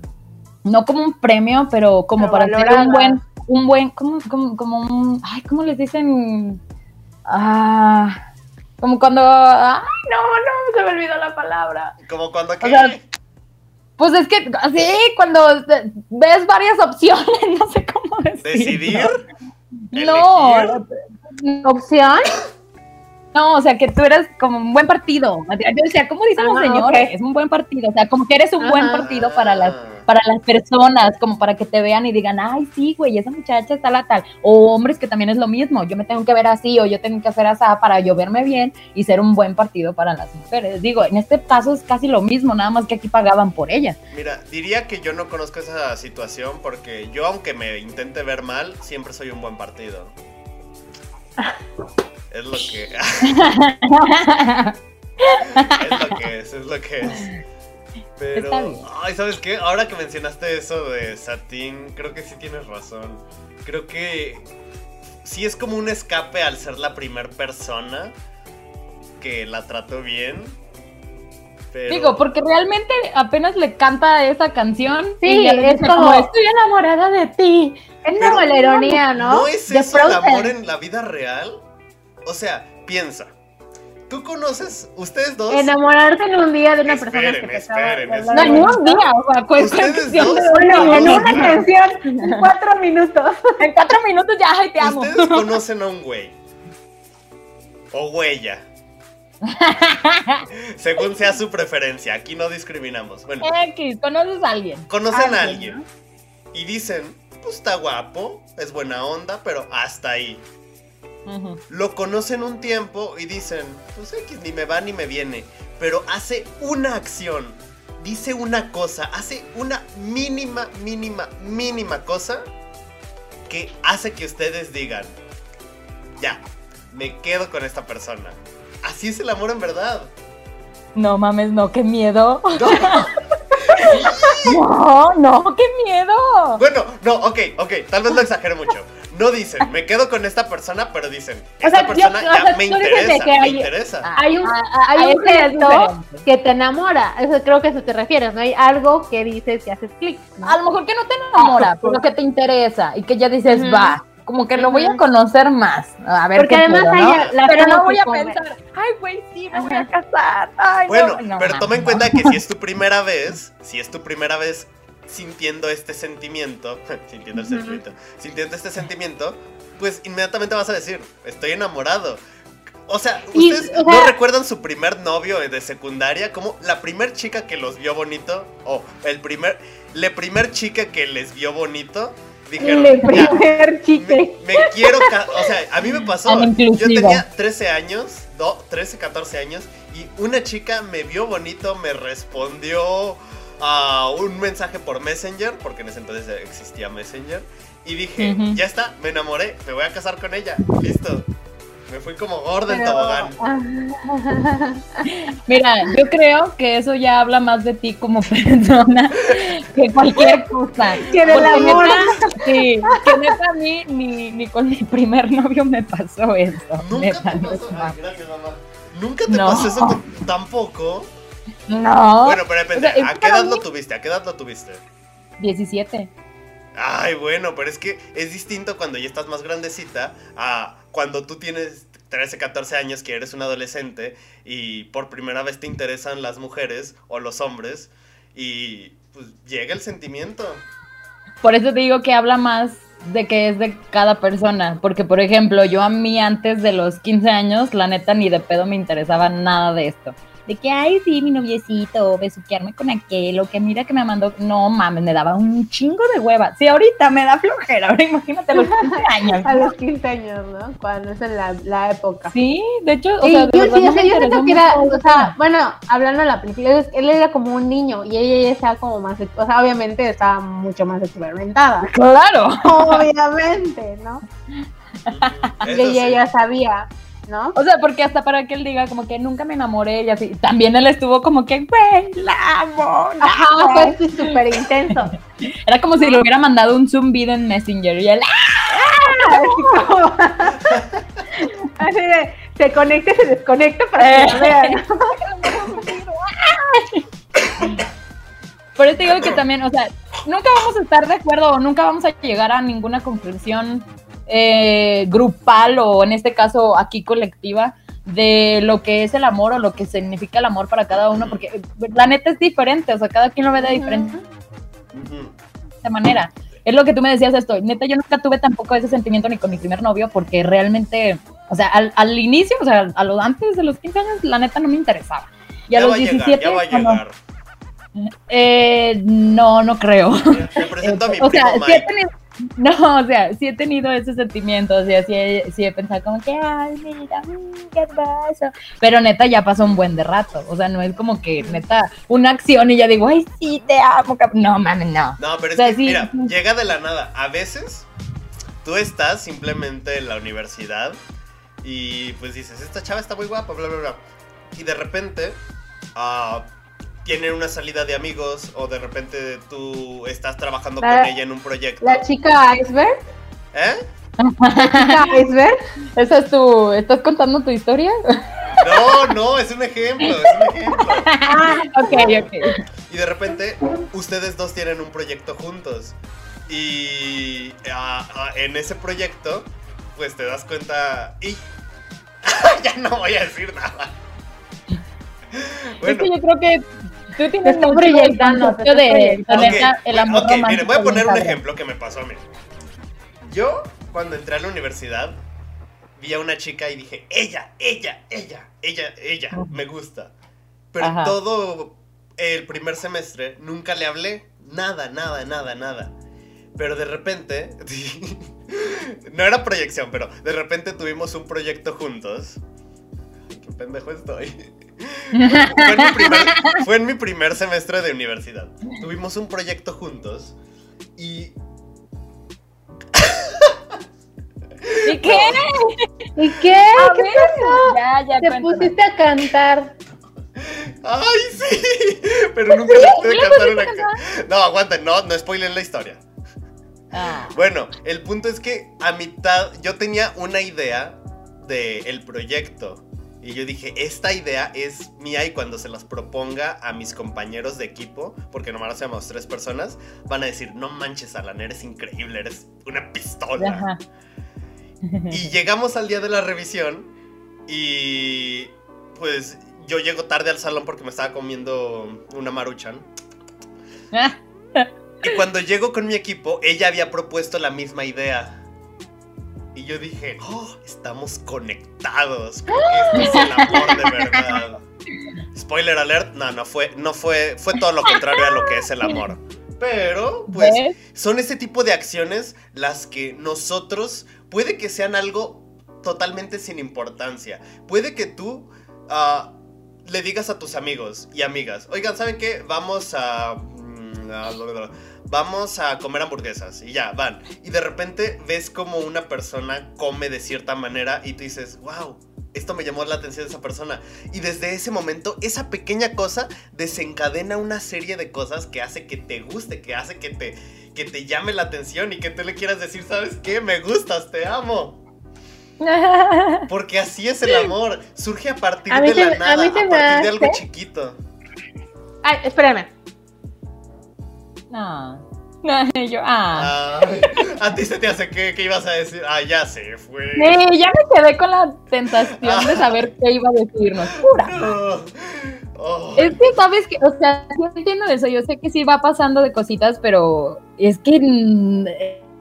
no como un premio, pero como Pero para ser un buen, un buen, como, como, como un, ay, ¿cómo les dicen? Ah, Como cuando. Ay, no, no, se me olvidó la palabra. Como cuando sea, Pues es que, así, cuando ves varias opciones, no sé cómo decirlo. ¿Decidir? No. ¿Opción? No, o sea, que tú eres como un buen partido. Yo decía, ¿cómo dicen los señores? Es un buen partido. O sea, como que eres un buen partido para las para las personas, como para que te vean y digan, ay, sí, güey, esa muchacha está la tal. O hombres que también es lo mismo, yo me tengo que ver así o yo tengo que hacer así para yo verme bien y ser un buen partido para las mujeres. Digo, en este caso es casi lo mismo, nada más que aquí pagaban por ellas. Mira, diría que yo no conozco esa situación porque yo, aunque me intente ver mal, siempre soy un buen partido. Es lo que. es lo que es, es lo que es. Pero. Ay, ¿sabes qué? Ahora que mencionaste eso de Satín, creo que sí tienes razón. Creo que. Sí es como un escape al ser la primer persona que la trató bien. Pero... Digo, porque realmente apenas le canta esa canción. Sí, y es dice como- estoy enamorada de ti. Es como la ironía, ¿no? ¿No es eso el amor en la vida real? O sea, piensa. Tú conoces, ustedes dos. Enamorarse en un día de una persona que esperen, No, ni un día, o sea, cualquier Ustedes canción dos. de Bueno, en No, una no. canción, en cuatro minutos. En cuatro minutos ya, ay, te amo. Ustedes conocen a un güey. O huella. Según sea su preferencia. Aquí no discriminamos. Bueno, X, conoces a alguien. conocen a alguien, alguien. Y dicen, pues está guapo, es buena onda, pero hasta ahí. Lo conocen un tiempo y dicen, pues X ni me va ni me viene. Pero hace una acción, dice una cosa, hace una mínima, mínima, mínima cosa que hace que ustedes digan, ya, me quedo con esta persona. Así es el amor en verdad. No mames, no, qué miedo. No. No, no, qué miedo. Bueno, no, ok, ok, tal vez lo exagere mucho. No dicen, me quedo con esta persona, pero dicen, O esta sea, yo- persona o ya sea, me interesa, que me hay- interesa. Hay un, A- a- hay un diferente. que te enamora. Eso creo que a eso te refieres, ¿no? Hay algo que dices y haces clic. ¿no? A lo mejor que no te enamora, pero que te interesa y que ya dices, va, como que lo voy a conocer más. A ver Porque qué además hay ¿no? la Pero no voy que a come- pensar, ay, güey, sí, me voy a casar. Ay, no". Bueno, No, pero mames, toma en no. cuenta que si es tu primera vez, si es tu primera vez sintiendo este sentimiento, sintiendo el sentimiento, sintiendo este sentimiento, pues inmediatamente vas a decir, estoy enamorado. O sea, Y, ¿ustedes no recuerdan su primer novio de secundaria? Como la primer chica que los vio bonito, o el primer, la primer chica que les vio bonito, dijeron, El "Ya, primer me, chique. me quiero o sea, a mí me pasó. Yo tenía 13 años, do- 13, 14 años, y una chica me vio bonito, me respondió a un mensaje por Messenger, porque en ese entonces existía Messenger, y dije, ya está, me enamoré, me voy a casar con ella, listo. Me fui como gordo en Pero- tobogán. Mira, yo creo que eso ya habla más de ti como persona que cualquier cosa. Que del Porque amor. neta, sí, que neta a mí ni, ni con mi primer novio me pasó eso. Nunca neta, te pasó. Ay, gracias, mamá. Nunca te No. pasó eso tampoco. No. Bueno, pero depende, O sea, es ¿a qué edad mí- lo tuviste? ¿A qué edad lo tuviste? 17. Ay, bueno, pero es que es distinto cuando ya estás más grandecita a cuando tú tienes 13, 14 años que eres un adolescente y por primera vez te interesan las mujeres o los hombres y pues llega el sentimiento. Por eso te digo que habla más de que es de cada persona. Porque, por ejemplo, yo a mí antes de los 15 años, la neta ni de pedo me interesaba nada de esto. De que, ay, sí, mi noviecito, besuquearme con aquel, o que mira que me mandó. No mames, me daba un chingo de hueva. Sí, ahorita me da flojera. Ahora imagínate a los 15 años. A los 15 años, ¿no? Cuando es en la, la época. Sí, de hecho, o Sí, sea, yo, sí, no o sea, me yo siento que era, o sea, bueno, hablando de la película, él era como un niño y ella ya estaba como más, o sea, obviamente estaba mucho más experimentada. Claro. Obviamente, ¿no? Y ella sí. ya sabía, ¿no? O sea, porque hasta para que él diga como que nunca me enamoré y así. También él estuvo como que, güey, la amo, la Ajá, amo". fue súper intenso. Era como si le hubiera mandado un zumbido en Messenger y él, "Ah". Así de, se conecta y se desconecta para que lo vean. Por eso digo que también, o sea, nunca vamos a estar de acuerdo o nunca vamos a llegar a ninguna conclusión eh, grupal o en este caso aquí colectiva de lo que es el amor o lo que significa el amor para cada uno, porque eh, la neta es diferente, o sea, cada quien lo ve de diferente Ujú. manera. Es lo que tú me decías esto. Neta, yo nunca tuve tampoco ese sentimiento ni con mi primer novio, porque realmente, o sea, al, al inicio, o sea, a lo antes de los 15 años, la neta no me interesaba. Y a Ya los va a llegar, 17, ya va a cuando- llegar. eh, no, no creo. Te presento a mi o sea, he tenido, no, o sea, sí he tenido ese sentimiento, o sea, sí he, sí he pensado como que, ay, mira, mm, qué pasa. Pero neta, ya pasó un buen de rato, o sea, no es como que, neta, una acción y ya digo, ay, sí, te amo, cap-". no, mames, no. No, pero es O sea, que, sí, mira, sí. llega de la nada. A veces tú estás simplemente en la universidad y pues dices, esta chava está muy guapa, bla, bla, bla. Y de repente ah, tienen una salida de amigos o de repente tú estás trabajando La- con ella en un proyecto. La chica iceberg. ¿Eh? Chica iceberg. ¿Esa es tu, estás contando tu historia? No, no, es un ejemplo, es un ejemplo. ok, ok. Y de repente ustedes dos tienen un proyecto juntos. Y ah, ah, en ese proyecto, pues te das cuenta... Y... ya no voy a decir nada. Es Bueno, que yo creo que tú tienes el proyectando, te de, proyectando. el amor ok, romántico. miren, voy a poner un ejemplo que me pasó a mí. Yo, cuando entré a la universidad, vi a una chica y dije, ella, ella, ella, ella, ella, me gusta. Pero Ajá. todo el primer semestre nunca le hablé. Nada, nada, nada, nada. Pero de repente, no era proyección, pero de repente tuvimos un proyecto juntos. Ay, Qué pendejo estoy. Fue en, mi primer, fue en mi primer semestre de universidad. Tuvimos un proyecto juntos y ¿Y qué? ¿Y qué? A ¿Qué ver, pasó? Ya, ya, Te cuéntame. pusiste a cantar. ¡Ay, sí! Pero nunca les pude cantar una No, aguanten, no, no spoilen la historia. Ah. Bueno, el punto es que a mitad yo tenía una idea del proyecto. Y yo dije, esta idea es mía y cuando se las proponga a mis compañeros de equipo, porque nomás somos tres personas, van a decir, no manches, Alan, eres increíble, eres una pistola. Ajá. Y llegamos al día de la revisión y pues yo llego tarde al salón porque me estaba comiendo una maruchan. Y cuando llego con mi equipo, ella había propuesto la misma idea. Y yo dije, oh, estamos conectados. Creo que este es el amor de verdad. Spoiler alert, no, no fue, no fue, fue todo lo contrario a lo que es el amor. Pero, pues, ¿Ves? son ese tipo de acciones las que nosotros puede que sean algo totalmente sin importancia. Puede que tú ah, le digas a tus amigos y amigas, oigan, ¿saben qué? Vamos a... mm, Vamos a comer hamburguesas y ya, van. Y de repente ves como una persona come de cierta manera y tú dices, wow, esto me llamó la atención de esa persona. Y desde ese momento, esa pequeña cosa desencadena una serie de cosas que hace que te guste, que hace que te, que te llame la atención y que tú le quieras decir, ¿sabes qué? Me gustas, te amo. Porque así es el amor. Surge a partir A de la nada, a, me partir de algo chiquito. Ay, espérame. No. Y yo, ah. Ay, a ti se te hace que, que ibas a decir, ah, ya se fue. Sí, ya me quedé con la tentación de saber qué iba a decirnos. Pura. No. Oh. Es que sabes que, o sea, sí entiendo eso. Yo sé que sí va pasando de cositas, pero es que, mm,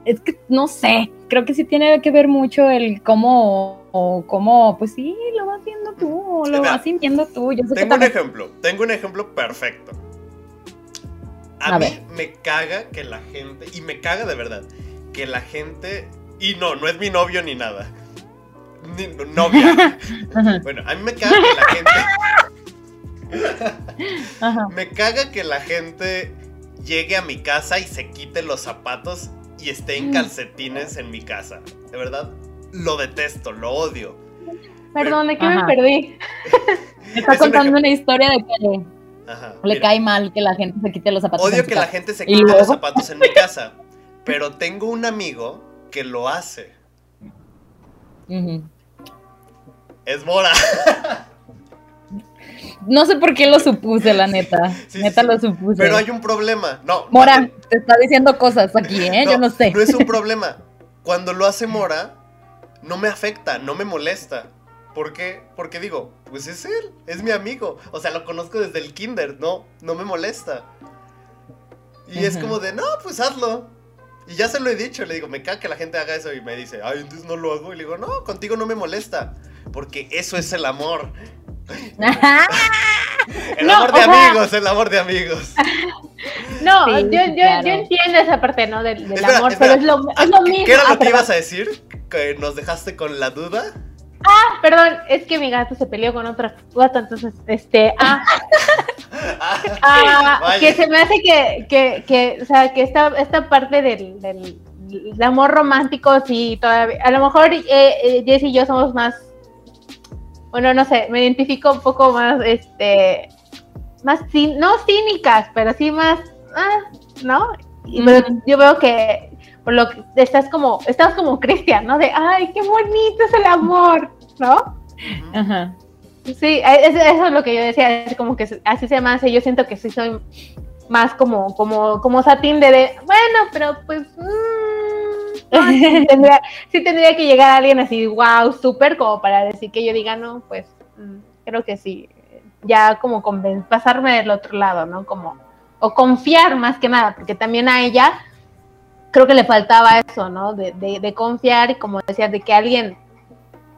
es que no sé. Creo que sí tiene que ver mucho el cómo, o cómo, pues sí, lo vas viendo tú, o lo Mira, vas sintiendo tú. Yo sé que Tengo un ejemplo, tengo un ejemplo perfecto. A, A mí ver. me caga que la gente, y me caga de verdad, que la gente, y no, no es mi novio ni nada, ni novia. Bueno, a mí me caga que la gente, ajá. me caga que la gente llegue a mi casa y se quite los zapatos y esté en Mm. calcetines en mi casa. De verdad, lo detesto, lo odio. Perdón, ¿de qué Ajá. me perdí? Me está Es contando una historia de que Ajá, le mira. cae mal que la gente se quite los zapatos. en Odio su que la casa. gente se ¿Y quite los zapatos en mi casa. Pero tengo un amigo que lo hace. Es Mora. No sé por qué lo supuse, la neta. Sí, neta sí. lo supuse. Pero hay un problema. No. Mora, te está diciendo cosas aquí, ¿eh? Yo no sé. No es un problema. Cuando lo hace Mora, no me afecta, no me molesta. ¿Por qué? Porque digo, pues es él, es mi amigo. O sea, lo conozco desde el kinder, no, no me molesta. Y es como de, no, pues hazlo. Y ya se lo he dicho, le digo, me caga que la gente haga eso y me dice, ay, entonces no lo hago. Y le digo, no, contigo no me molesta. Porque eso es el amor. El No, amor de sea- amigos, el amor de amigos. No, Sí, yo, yo, claro. yo entiendo esa parte, ¿no? Del, del Espera, amor, espera. pero es lo, es lo ¿qué- mismo. ¿Qué era Ah, lo que perdón. ibas a decir? ¿Que nos dejaste con la duda? Ah, perdón, es que mi gato se peleó con otra gato, entonces, este, ah, ah, que se me hace que, que, que o sea, que esta, esta parte del, del, del amor romántico, sí, todavía, a lo mejor eh, eh, Jess y yo somos más, bueno, no sé, me identifico un poco más, este, más, cín- no cínicas, pero sí más, ah, ¿no? Y, pero Ujú. yo veo que por lo que estás como, estás como Cristian, ¿no? De, ay, qué bonito es el amor, ¿no? Ajá. Sí, e, es- eso es lo que yo decía, es como que así se me hace, yo siento que sí soy más como, como, como satín de, de, bueno, pero pues, mm, no, sí, tendría, sí tendría que llegar alguien así, wow, súper, como para decir que yo diga, no, pues, mm, creo que sí, ya como pasarme del otro lado, ¿no? Como, o confiar más que nada, porque también a ella creo que le faltaba eso, ¿no? De, de, de confiar y como decías, de que alguien,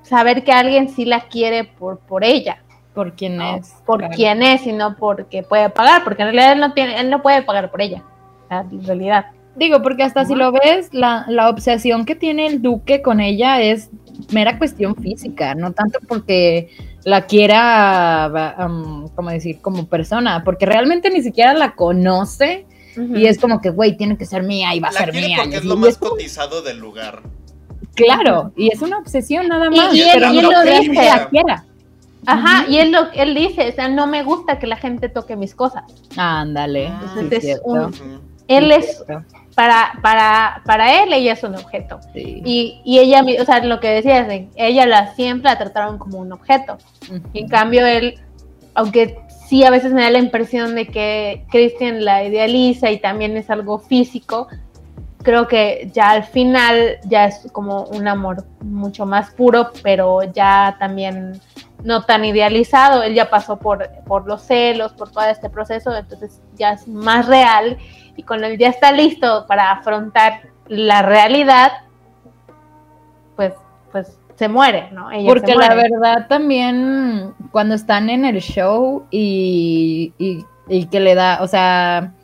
saber que alguien sí la quiere por, por ella, ¿Por quién ¿no? es? por Claro. quién es y no porque puede pagar, porque en realidad él no tiene, él no puede pagar por ella, en realidad. Digo, porque hasta si lo ves, la, la obsesión que tiene el duque con ella es mera cuestión física, no tanto porque la quiera, um, como decir, como persona, porque realmente ni siquiera la conoce y es como que, güey, tiene que ser mía y va a La ser mía. porque y es lo y más como- cotizado del lugar. claro, y es una obsesión nada Y- más, y él- pero y él no lo dice. que la quiera. Ajá, y él, lo, él dice, o sea, no me gusta que la gente toque mis cosas. Ándale. Entonces sí, es un-. Él sí, es, cierto, para, para, para él, ella es un objeto. sí. Y, y ella, o sea, lo que decías, de- ella la siempre la trataron como un objeto. Y en cambio él, aunque sí a veces me da la impresión de que Christian la idealiza y también es algo físico, creo que ya al final ya es como un amor mucho más puro, pero ya también no tan idealizado. Él ya pasó por, por los celos, por todo este proceso, entonces ya es más real y cuando él ya está listo para afrontar la realidad, pues se muere, ¿no? Ella Porque la verdad también cuando están en el show y, y, y que le da, o sea,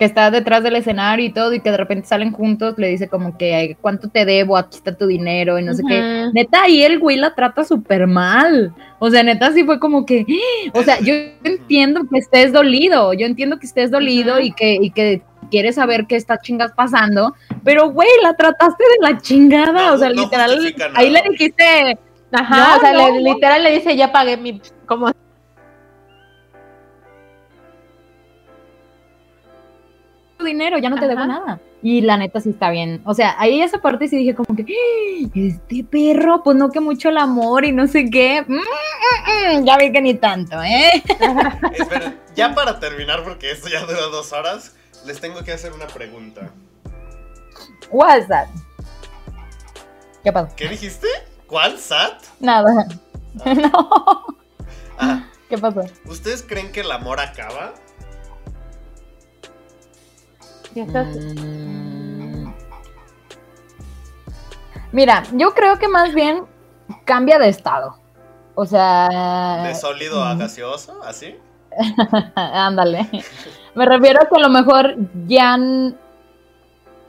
que está detrás del escenario y todo y que de repente salen juntos, le dice como que "Ay, cuánto te debo, aquí está tu dinero y no sé qué. Neta, y el güey la trata súper mal. O sea, neta sí fue como que, o sea, yo entiendo que estés dolido, yo entiendo que estés dolido y que, y que quieres saber qué está chingas pasando, pero güey, la trataste de la chingada, No, o sea, no literal, ahí le dijiste, Ajá, No, o sea, no, le- no. literal le dice, ya pagué mi, como dinero, ya no te debo nada. Y la neta sí está bien. O sea, ahí esa parte sí dije como que, "Ah, este perro, pues no que mucho el amor y no sé qué. Mm, mm, mm, ya vi que ni tanto, ¿eh? Esperen, ya para terminar, porque esto ya dura dos horas, les tengo que hacer una pregunta. What's that? ¿Qué pasó? ¿Qué dijiste? ¿Cuál SAT? Nada. No. Ah, ¿Qué pasó? ¿Ustedes creen que el amor acaba? Mm. Mira, yo creo que más bien cambia de estado. O sea, ¿De sólido a gaseoso? ¿Así? Ándale. Me refiero a que a lo mejor ya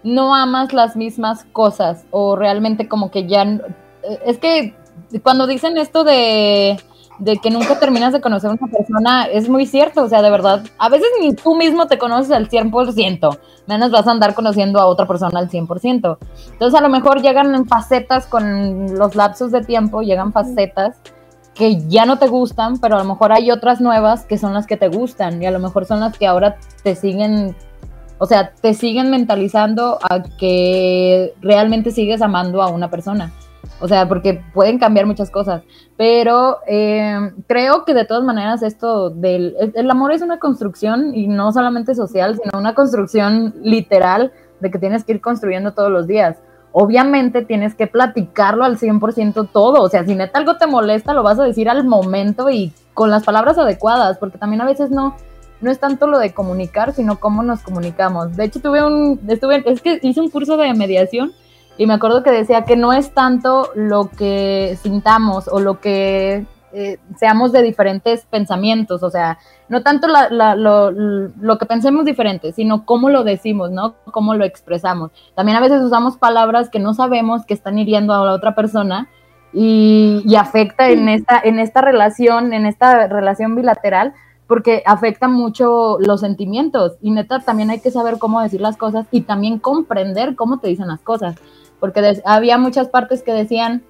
no amas las mismas cosas o realmente como que ya... eh, Es que cuando dicen esto de, de que nunca terminas de conocer a una persona, es muy cierto, o sea, de verdad, a veces ni tú mismo te conoces al 100%, menos vas a andar conociendo a otra persona al 100%. Entonces a lo mejor llegan en facetas con los lapsos de tiempo, llegan facetas que ya no te gustan, pero a lo mejor hay otras nuevas que son las que te gustan y a lo mejor son las que ahora te siguen, o sea, te siguen mentalizando a que realmente sigues amando a una persona. O sea, porque pueden cambiar muchas cosas, pero eh, creo que de todas maneras esto del el, el amor es una construcción y no solamente social, sino una construcción literal de que tienes que ir construyendo todos los días. obviamente tienes que platicarlo al 100% todo. O sea, si neta algo te molesta, lo vas a decir al momento y con las palabras adecuadas, porque también a veces no, no es tanto lo de comunicar, sino cómo nos comunicamos. De hecho, tuve un, estuve, es que hice un curso de mediación y me acuerdo que decía que no es tanto lo que sintamos o lo que eh, seamos de diferentes pensamientos, o sea, no tanto lo, que pensemos diferente, sino cómo lo decimos, ¿no? Cómo lo expresamos. También a veces usamos palabras que no sabemos que están hiriendo a la otra persona y, y afecta en esta, en esta relación, en esta relación bilateral, porque afecta mucho los sentimientos y neta también hay que saber cómo decir las cosas y también comprender cómo te dicen las cosas, porque había muchas partes que decían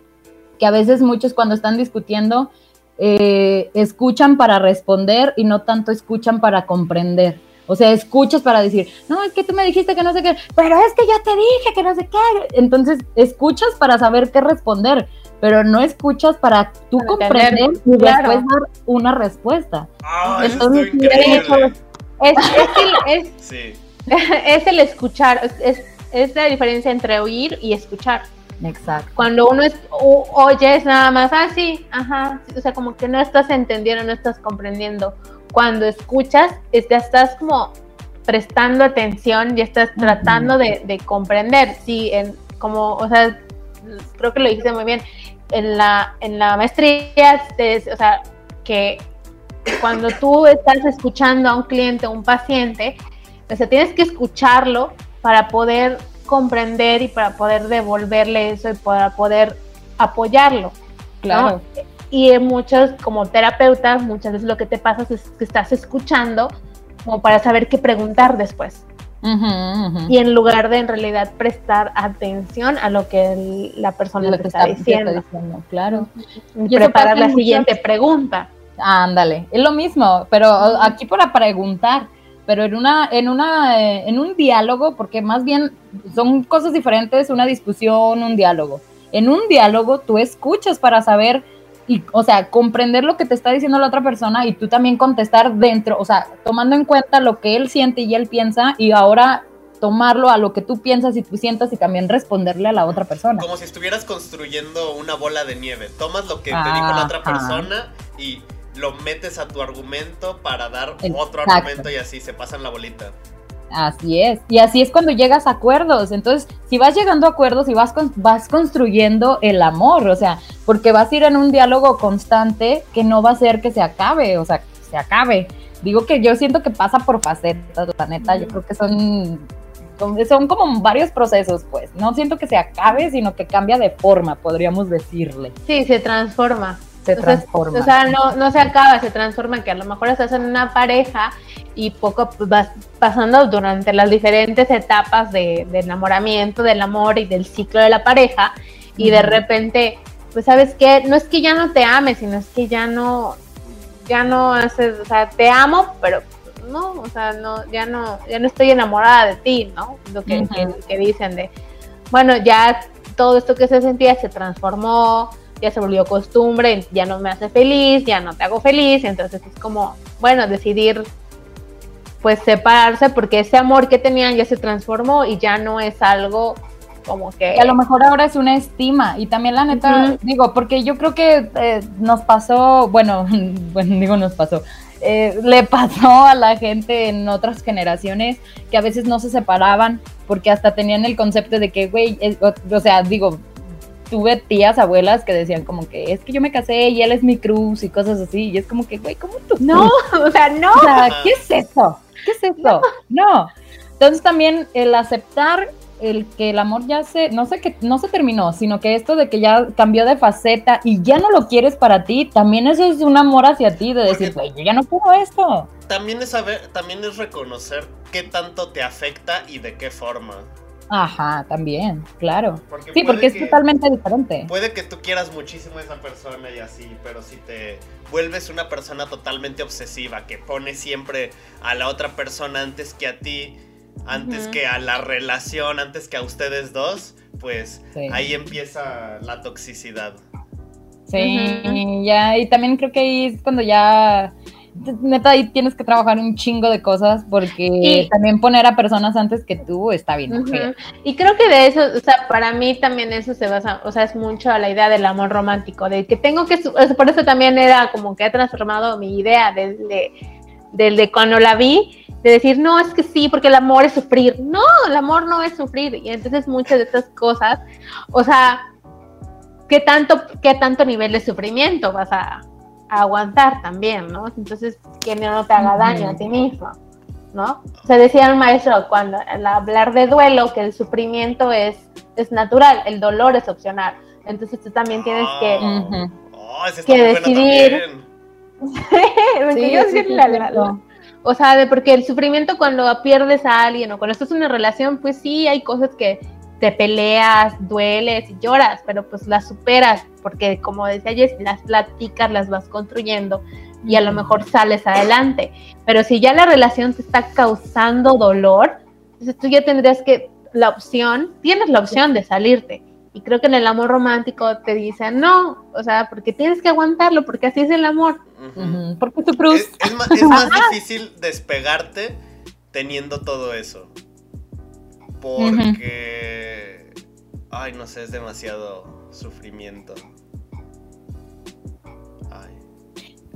que a veces muchos cuando están discutiendo eh, escuchan para responder y no tanto escuchan para comprender. O sea, escuchas para decir, no, es que tú me dijiste que no sé qué, pero es que yo te dije que no sé qué. Entonces, escuchas para saber qué responder, pero no escuchas para tú comprender y después dar una respuesta. Entonces, es, es, el escuchar, es, es la diferencia entre oír y escuchar. Exacto. Cuando uno es, oye es nada más, ah, sí, ajá, o sea, como que no estás entendiendo, no estás comprendiendo. Cuando escuchas, ya estás como prestando atención y estás tratando de, comprender, sí, en, como, o sea, creo que lo dijiste muy bien, en la, en la maestría, o sea, que cuando tú estás escuchando a un cliente o un paciente, o sea, tienes que escucharlo para poder comprender y para poder devolverle eso y para poder apoyarlo. Claro. Y en muchos, como terapeutas, muchas veces lo que te pasa es que estás escuchando como para saber qué preguntar después. Y en lugar de en realidad prestar atención a lo que la persona te está, diciendo. Claro. Y, preparar la siguiente pregunta. Ándale, es lo mismo, pero aquí para preguntar pero en una, en una, eh, en un diálogo, porque más bien son cosas diferentes, una discusión, un diálogo. En un diálogo tú escuchas para saber y, o sea, comprender lo que te está diciendo la otra persona y tú también contestar dentro, o sea, tomando en cuenta lo que él siente y él piensa y ahora tomarlo a lo que tú piensas y tú sientas y también responderle a la otra persona. Como si estuvieras construyendo una bola de nieve. Tomas lo que te dijo la otra persona y lo metes a tu argumento para dar otro argumento y así se pasan la bolita. Así es. Y así es cuando llegas a acuerdos. Entonces, si vas llegando a acuerdos y vas, vas construyendo el amor, o sea, porque vas a ir en un diálogo constante que no va a ser que se acabe, o sea, que se acabe. Digo que yo siento que pasa por facetas, la neta. Yo creo que son, son como varios procesos, pues. No siento que se acabe, sino que cambia de forma, podríamos decirle. Sí, se transforma se transforma. O sea, no, no se acaba, se transforma, que a lo mejor estás en una pareja y poco vas pasando durante las diferentes etapas de, enamoramiento, del amor y del ciclo de la pareja, y de repente, pues sabes que no es que ya no te ames, sino es que ya no, ya no haces, o sea, te amo, pero no, o sea, no, ya no, ya no estoy enamorada de ti, ¿no? Lo que, que dicen de, bueno, ya todo esto que se sentía se transformó, ya se volvió costumbre, ya no me hace feliz, ya no te hago feliz, entonces es como, bueno, decidir pues separarse porque ese amor que tenían ya se transformó y ya no es algo como que... a lo mejor ahora es una estima y también la neta, digo, porque yo creo que eh, nos pasó, bueno, bueno, digo nos pasó, eh, le pasó a la gente en otras generaciones que a veces no se separaban porque hasta tenían el concepto de que, güey, o sea, digo, tuve tías, abuelas que decían como que es que yo me casé y él es mi cruz y cosas así. Y es como que, güey, ¿cómo tú? No, o sea, no. O sea, ¿qué es eso? ¿Qué es eso? No. Entonces también el aceptar el que el amor ya se, no sé que no se terminó, sino que esto de que ya cambió de faceta y ya no lo quieres para ti, también eso es un amor hacia ti, de decir, güey, yo ya no quiero esto. También es saber, también es reconocer qué tanto te afecta y de qué forma. Ajá, también, claro. sí, porque es totalmente diferente. Puede que tú quieras muchísimo a esa persona y así, pero si te vuelves una persona totalmente obsesiva, que pone siempre a la otra persona antes que a ti, antes que a la relación, antes que a ustedes dos, pues ahí empieza la toxicidad. Sí, ya, y también creo que ahí es cuando ya neta ahí tienes que trabajar un chingo de cosas porque Y- también poner a personas antes que tú está bien. Ojete. Y creo que de eso, o sea, para mí también eso se basa, o sea, es mucho a la idea del amor romántico, de que tengo que, por eso también era como que ha transformado mi idea desde, desde cuando la vi, de decir, no, es que sí, porque el amor es sufrir. No, el amor no es sufrir. Y entonces muchas de estas cosas, o sea, ¿qué tanto, qué tanto nivel de sufrimiento vas a, a aguantar también, no? Entonces, que no te haga daño a ti mismo. ¿no? O sea, decía el maestro cuando al hablar de duelo que el sufrimiento es, es natural, el dolor es opcional. Entonces tú también tienes que... Oh, está que decidir. Sí, la- la- o sea, de porque el sufrimiento cuando pierdes a alguien o cuando estás en una relación, pues sí, hay cosas que te peleas, dueles y lloras, pero pues las superas, porque como decía Jess, las platicas, las vas construyendo y a lo mejor sales adelante. Pero si ya la relación te está causando dolor, entonces tú ya tendrías que, la opción, tienes la opción de salirte. Y creo que en el amor romántico te dicen, no, o sea, porque tienes que aguantarlo, porque así es el amor. Ujú. Ujú. Porque tu cruz. Es, es ma- es más difícil despegarte teniendo todo eso. Porque. Ay, no sé, es demasiado sufrimiento. Ay.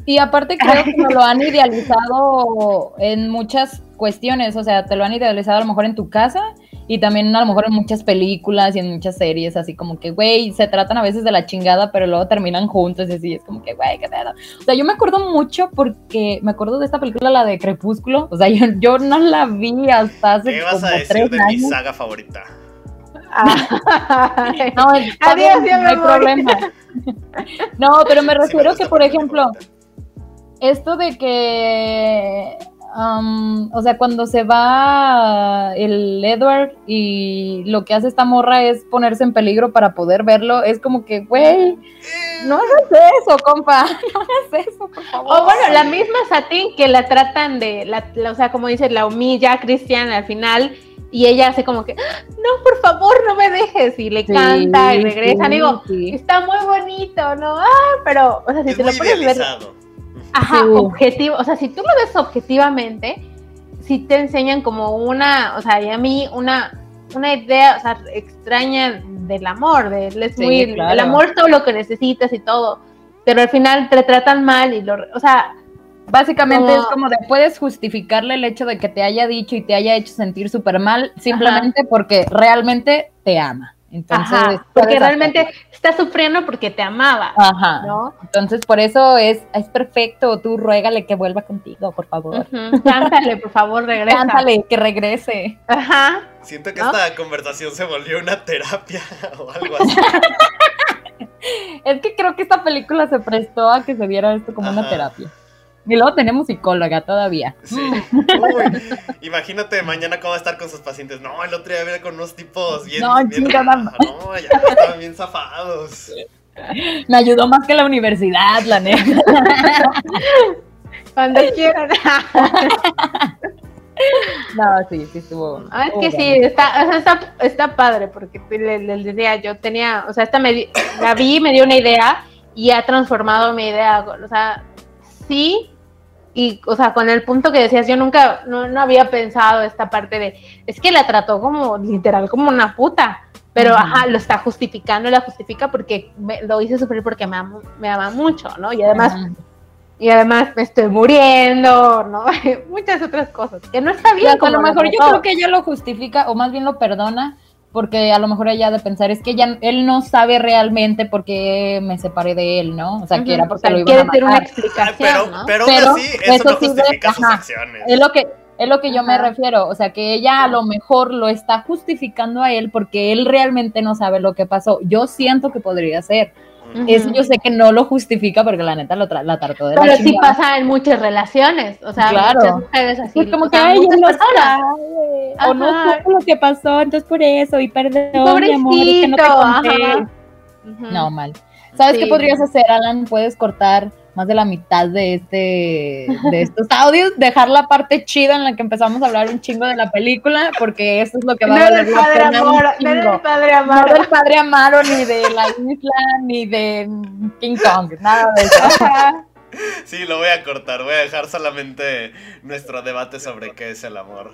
Y aparte creo que lo han idealizado en muchas cuestiones, o sea, te lo han idealizado a lo mejor en tu casa y también a lo mejor en muchas películas y en muchas series, así como que, güey, se tratan a veces de la chingada, pero luego terminan juntos y así, es como que, güey, qué pedo. O sea, yo me acuerdo mucho porque me acuerdo de esta película, la de Crepúsculo, o sea, yo, yo no la vi hasta hace ¿Qué vas como a decir tres de mi saga favorita? No, Adiós, bien, ya no me hay voy. problema. No, pero me Sí, me refiero que, por ejemplo, favorita. esto de que, am, o sea, cuando se va el Edward y lo que hace esta morra es ponerse en peligro para poder verlo, es como que, güey, no hagas eso, compa, no hagas eso, por favor. O bueno, la misma Satín que la tratan de, la, la- o sea, como dice, la humilla a Cristian al final y ella hace como que, "Ah, no, por favor, no me dejes y le Sí, canta y regresan. sí, Digo, sí. está muy bonito, ¿no? Ah, pero, o sea, si Es te lo puedes ver. Ajá, Sí. objetivo, o sea, si tú lo ves objetivamente, sí te enseñan como una, o sea, y a mí una, una idea, o sea, extraña del amor, de es Sí, muy, claro. el amor es todo lo que necesitas y todo, pero al final te tratan mal y lo, o sea, Básicamente como- es como de puedes justificarle el hecho de que te haya dicho y te haya hecho sentir súper mal simplemente porque realmente te ama. Entonces, Ajá, porque realmente hacerlo. está sufriendo porque te amaba, Ajá. ¿no? Entonces, por eso es, es perfecto. Tú ruégale que vuelva contigo, por favor. Cántale, por favor, regresa. Cántale, que regrese. Ajá. Siento que ¿No? esta conversación se volvió una terapia o algo así. Es que creo que esta película se prestó a que se viera esto como una terapia. Y luego tenemos psicóloga todavía. Sí. Uy, imagínate mañana cómo va a estar con sus pacientes. No, el otro día había con unos tipos bien. No, bien chingada raros. No, ya estaban bien zafados. Me ayudó más que la universidad, la neta. Cuando quieran. No, sí, sí estuvo. Ah, es que sí, está, o sea, está, está padre, porque les, les decía, yo tenía, o sea, esta me la vi, me dio una idea y ha transformado mi idea. O sea, sí, y, o sea, con el punto que decías, yo nunca, no, no había pensado esta parte de, es que la trató como, literal, como una puta. Pero, ajá, lo está justificando, la justifica porque me- lo hice sufrir porque me ama, me ama mucho, ¿no? Y además, y además me estoy muriendo, ¿no? Muchas otras cosas, que no está bien. a lo mejor yo creo que ella lo justifica, o más bien lo perdona, porque a lo mejor ella ha de pensar, es que ella, él no sabe realmente por qué me separé de él, ¿no? O sea, que era o porque sea, lo iban quiere a una matar. Ay, explicación, pero, ¿no? pero, Pero aún así, eso, eso no sí de- justifica sus ajá. acciones. Es lo que, es lo que yo me refiero, o sea, que ella a lo mejor lo está justificando a él porque él realmente no sabe lo que pasó. Yo siento que podría ser. Eso yo sé que no lo justifica porque la neta lo la trató de la Pero sí chingada. pasa en muchas relaciones, o sea, Claro. muchas mujeres así. Es como que, sea, él no sabe, o no supo lo que pasó, entonces por eso, y perdón, mi amor, es que no te Pobrecito, conté. ajá. Ujú. No, mal. ¿Sabes qué podrías hacer, Alan? Puedes cortar más de la mitad de este de estos audios, dejar la parte chida en la que empezamos a hablar un chingo de la película, porque eso es lo que va No a valer la padre pena un no No del padre Amaro, ni de la isla, ni de King Kong, nada de eso. Sí, lo voy a cortar. Voy a dejar solamente nuestro debate sobre qué es el amor.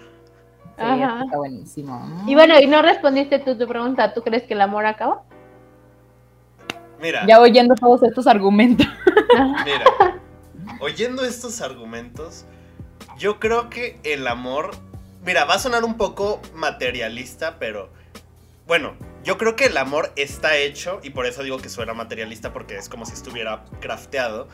Sí, Ajá. está buenísimo. Y bueno, y no respondiste tú tu pregunta. ¿Tú crees que el amor acaba? Mira, Ya oyendo todos estos argumentos. mira. Oyendo estos argumentos, yo creo que el amor. Mira, va a sonar un poco materialista, pero. Bueno, yo creo que el amor está hecho, y por eso digo que suena materialista, porque es como si estuviera crafteado.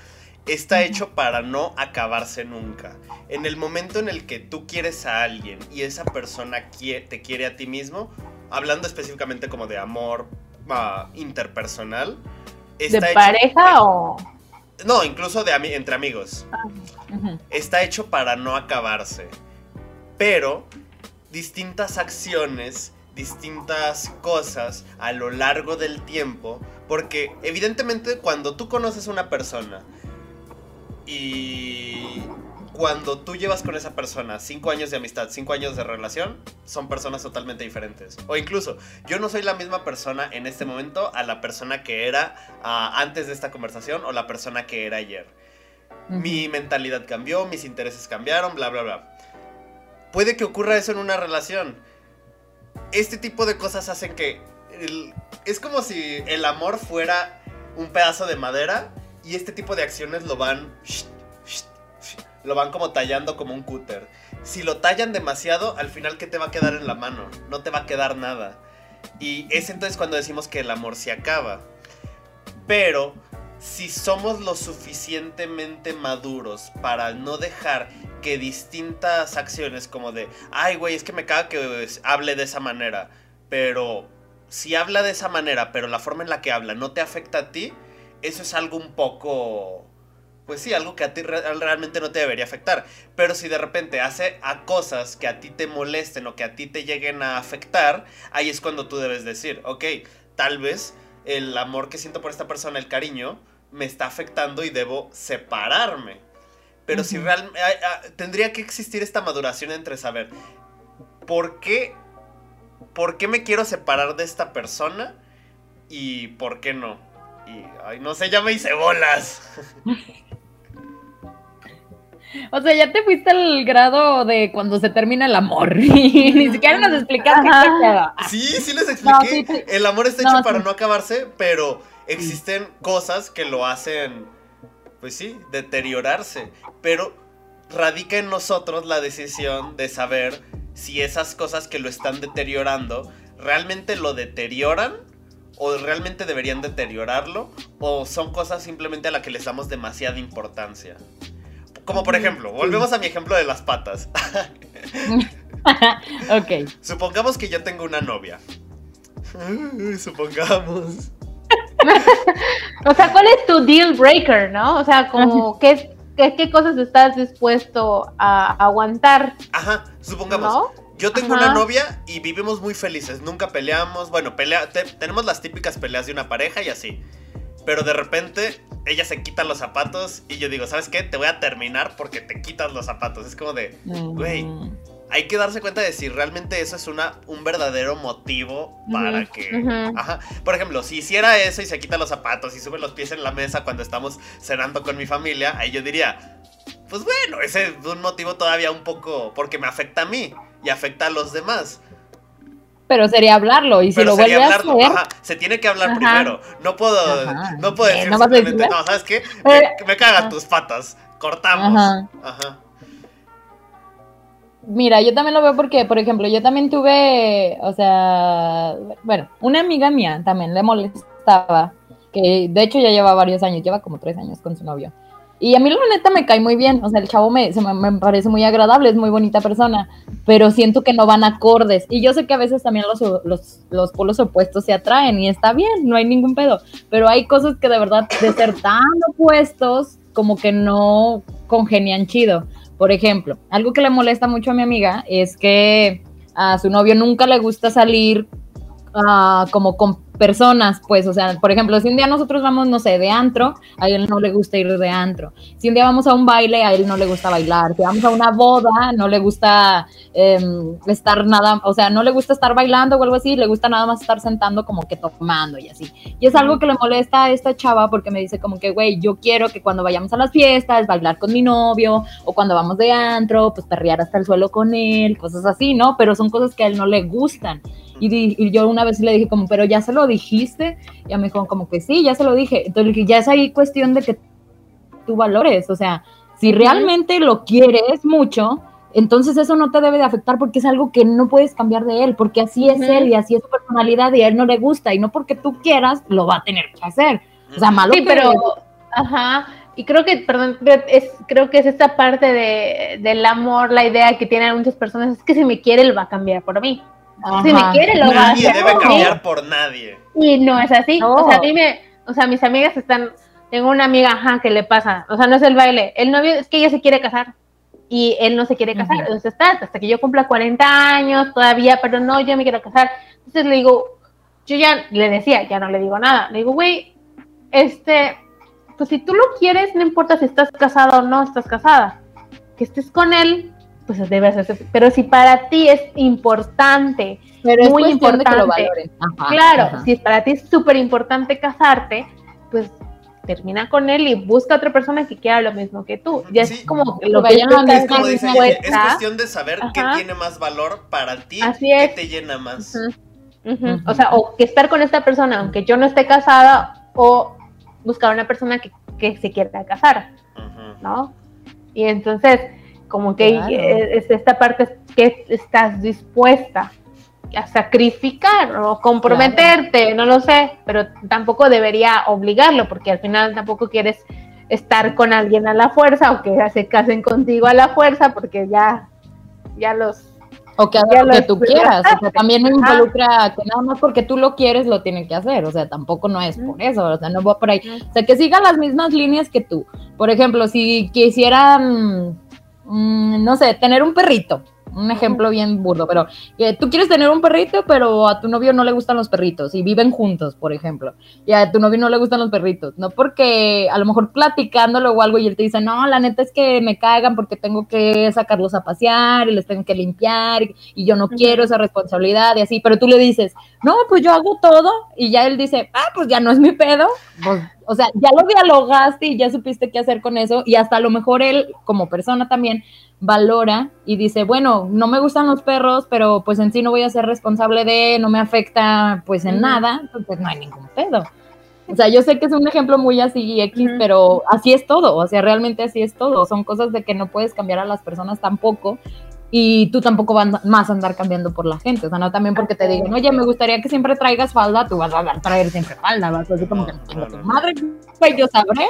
Está hecho para no acabarse nunca. En el momento en el que tú quieres a alguien y esa persona te quiere a ti mismo, hablando específicamente como de amor ah, interpersonal, ¿De hecho- pareja o...? No, incluso de ami- entre amigos. Ujú. Está hecho para no acabarse. Pero distintas acciones, distintas cosas a lo largo del tiempo, porque evidentemente cuando tú conoces a una persona y cuando tú llevas con esa persona cinco años de amistad, cinco años de relación, son personas totalmente diferentes. O incluso, yo no soy la misma persona en este momento a la persona que era ah, antes de esta conversación o la persona que era ayer. Mi mentalidad cambió, mis intereses cambiaron, bla, bla, bla. Puede que ocurra eso en una relación. Este tipo de cosas hacen que... el- es como si el amor fuera un pedazo de madera y este tipo de acciones lo van... Lo van como tallando como un cúter. Si lo tallan demasiado, al final, ¿qué te va a quedar en la mano? No te va a quedar nada. Y es entonces cuando decimos que el amor se acaba. Pero si somos lo suficientemente maduros para no dejar que distintas acciones como de, ay güey, es que me caga que es- hable de esa manera, pero si habla de esa manera, pero la forma en la que habla no te afecta a ti, eso es algo un poco... Pues sí, algo que a ti re- realmente no te debería afectar. Pero si de repente hace a cosas que a ti te molesten o que a ti te lleguen a afectar, ahí es cuando tú debes decir, ok, tal vez el amor que siento por esta persona, el cariño, me está afectando y debo separarme. Pero si realmente tendría que existir esta maduración entre saber por qué, por qué me quiero separar de esta persona y por qué no. Y, ay, no sé, ya me hice bolas. O sea, ya te fuiste al grado de cuando se termina el amor. Y ni siquiera nos explicaste Ajá. qué pedo. Sí, sí les No, expliqué. sí, sí. El amor está No, hecho sí. para no acabarse, pero existen cosas que lo hacen, pues sí, deteriorarse. Pero radica en nosotros la decisión de saber si esas cosas que lo están deteriorando realmente lo deterioran o realmente deberían deteriorarlo o son cosas simplemente a las que les damos demasiada importancia. Como por ejemplo, volvemos a mi ejemplo de las patas. ok. Supongamos que yo tengo una novia. Supongamos. O sea, ¿cuál es tu deal breaker, no? O sea, como, ¿qué, qué, qué cosas estás dispuesto a aguantar, Ajá, supongamos. no? Yo tengo Ajá. una novia y vivimos muy felices. Nunca peleamos. Bueno, pelea, te- tenemos las típicas peleas de una pareja y así. Pero de repente ella se quita los zapatos y yo digo, ¿sabes qué? Te voy a terminar porque te quitas los zapatos. Es como de, Güey. Hay que darse cuenta de si realmente eso es una, un verdadero motivo para que... Ajá. Por ejemplo, si hiciera eso y se quita los zapatos y sube los pies en la mesa cuando estamos cenando con mi familia, ahí yo diría, pues bueno, ese es un motivo todavía un poco... porque me afecta a mí y afecta a los demás. Pero sería hablarlo. Y si Pero lo vuelve a hacer, Ajá, se tiene que hablar Ajá. primero. No puedo, Ajá. no puedo Eh, decir no vas a simplemente, no, ¿sabes qué? Pero- Me, me cagan tus patas. Cortamos. Ajá. Mira, yo también lo veo porque, por ejemplo, yo también tuve, o sea, bueno, una amiga mía también le molestaba, que de hecho ya lleva varios años, lleva como tres años con su novio. Y a mí la neta me cae muy bien, o sea, el chavo me, se me, me parece muy agradable, es muy bonita persona, pero siento que no van acordes. Y yo sé que a veces también los, los, los polos opuestos se atraen y está bien, no hay ningún pedo, pero hay cosas que de verdad de ser tan opuestos como que no congenian chido. Por ejemplo, algo que le molesta mucho a mi amiga es que a su novio nunca le gusta salir ah, como con personas, pues, o sea, por ejemplo, si un día nosotros vamos, no sé, de antro, a él no le gusta ir de antro. Si un día vamos a un baile, a él no le gusta bailar. Si vamos a una boda, no le gusta em, estar nada, o sea, no le gusta estar bailando o algo así, le gusta nada más estar sentando como que tomando y así. Y es algo que le molesta a esta chava porque me dice como que, güey, yo quiero que cuando vayamos a las fiestas, bailar con mi novio, o cuando vamos de antro, pues perrear hasta el suelo con él, cosas así, ¿no? Pero son cosas que a él no le gustan. Y, yo una vez le dije como, pero ya se lo dijiste. Y a me dijo como que sí, ya se lo dije. Entonces ya es ahí cuestión de que tú valores. O sea, si realmente lo quieres mucho, entonces eso no te debe de afectar porque es algo que no puedes cambiar de él, porque así es él y así es su personalidad y a él no le gusta y no porque tú quieras lo va a tener que hacer. O sea, malo. Sí, pero, ajá. Y creo que, perdón, es, creo que es esta parte de, del amor, la idea que tienen muchas personas, es que si me quiere, él va a cambiar por mí. Si me quiere, lo va a hacer. Nadie debe cambiar por nadie. Y no es así. O sea, a mí me, o sea, mis amigas están, tengo una amiga, ajá, que le pasa, o sea, no es el baile, el novio es que ella se quiere casar y él no se quiere casar, entonces está hasta que yo cumpla 40 años todavía, pero no, yo me quiero casar. Entonces le digo, yo ya le decía, ya no le digo nada, le digo, güey, este, pues si tú lo quieres, no importa si estás casada o no estás casada, que estés con él, pues debe hacerse. Pero si para ti es importante, pero muy importante, claro, si para ti es súper importante casarte, pues termina con él y busca otra persona que quiera lo mismo que tú. Ya es como lo que es, como dice, es cuestión de saber qué tiene más valor para ti, Así qué te llena más. O sea, o que estar con esta persona, aunque yo no esté casada, o buscar una persona que, que se quiera casar, ¿no? Y entonces, como que es esta parte que estás dispuesta a sacrificar o comprometerte, no lo sé, pero tampoco debería obligarlo, porque al final tampoco quieres estar con alguien a la fuerza o que se casen contigo a la fuerza, porque ya, ya los... O que haga lo que tú quieras, o sea, también no involucra que nada más porque tú lo quieres lo tienen que hacer, o sea, tampoco no es por eso, o sea, no va por ahí. O sea, que sigan las mismas líneas que tú. Por ejemplo, si quisieran Mm, no sé, tener un perrito. Un ejemplo bien burdo, pero tú quieres tener un perrito, pero a tu novio no le gustan los perritos y viven juntos, por ejemplo. Y a tu novio no le gustan los perritos. No porque a lo mejor platicándolo o algo y él te dice, no, la neta es que me cagan porque tengo que sacarlos a pasear y les tengo que limpiar y, yo no quiero esa responsabilidad y así. Pero tú le dices, no, pues yo hago todo y ya él dice, ah, pues ya no es mi pedo. Pues o sea, ya lo dialogaste y ya supiste qué hacer con eso y hasta a lo mejor él como persona también valora y dice, bueno, no me gustan los perros, pero pues en sí no voy a ser responsable de, no me afecta pues en nada, entonces no hay ningún pedo. O sea, yo sé que es un ejemplo muy así X, pero así es todo, o sea, realmente así es todo. Son cosas de que no puedes cambiar a las personas tampoco y tú tampoco vas más a andar cambiando por la gente, o sea, no también porque te digan, oye, me gustaría que siempre traigas falda, tú vas a traer siempre falda, vas a decir como que tu madre, pues yo sabré.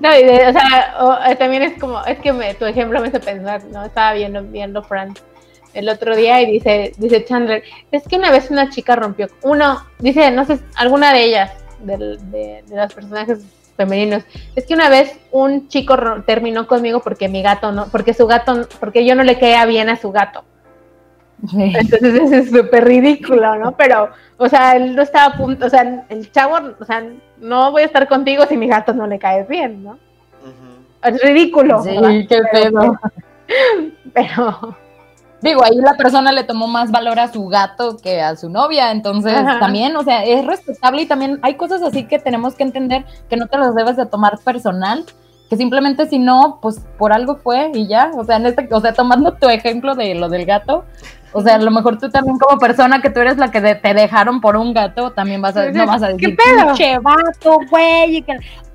No, o sea, eh, también es como, es que me, tu ejemplo me hace pensar, ¿no? Estaba viendo, viendo Friends el otro día y dice, dice Chandler, es que una vez una chica rompió, uno, dice, no sé, alguna de ellas, de, de, de los personajes femeninos. Es que una vez un chico terminó conmigo porque mi gato no, porque su gato, porque yo no le quedaba bien a su gato. Entonces eso es súper ridículo, ¿no? Pero, o sea, él no estaba a punto, o sea, el chavo, o sea, no voy a estar contigo si mi gato no le cae bien, ¿no? Es ridículo. Sí, qué pedo. Pero, digo, ahí la persona le tomó más valor a su gato que a su novia, entonces también, o sea, es respetable y también hay cosas así que tenemos que entender que no te las debes de tomar personal, que simplemente si no, pues por algo fue y ya, o sea, en este, o sea, tomando tu ejemplo de lo del gato, o sea, a lo mejor tú también como persona que tú eres la que te dejaron por un gato, también vas a, no vas a decir, che vato, güey,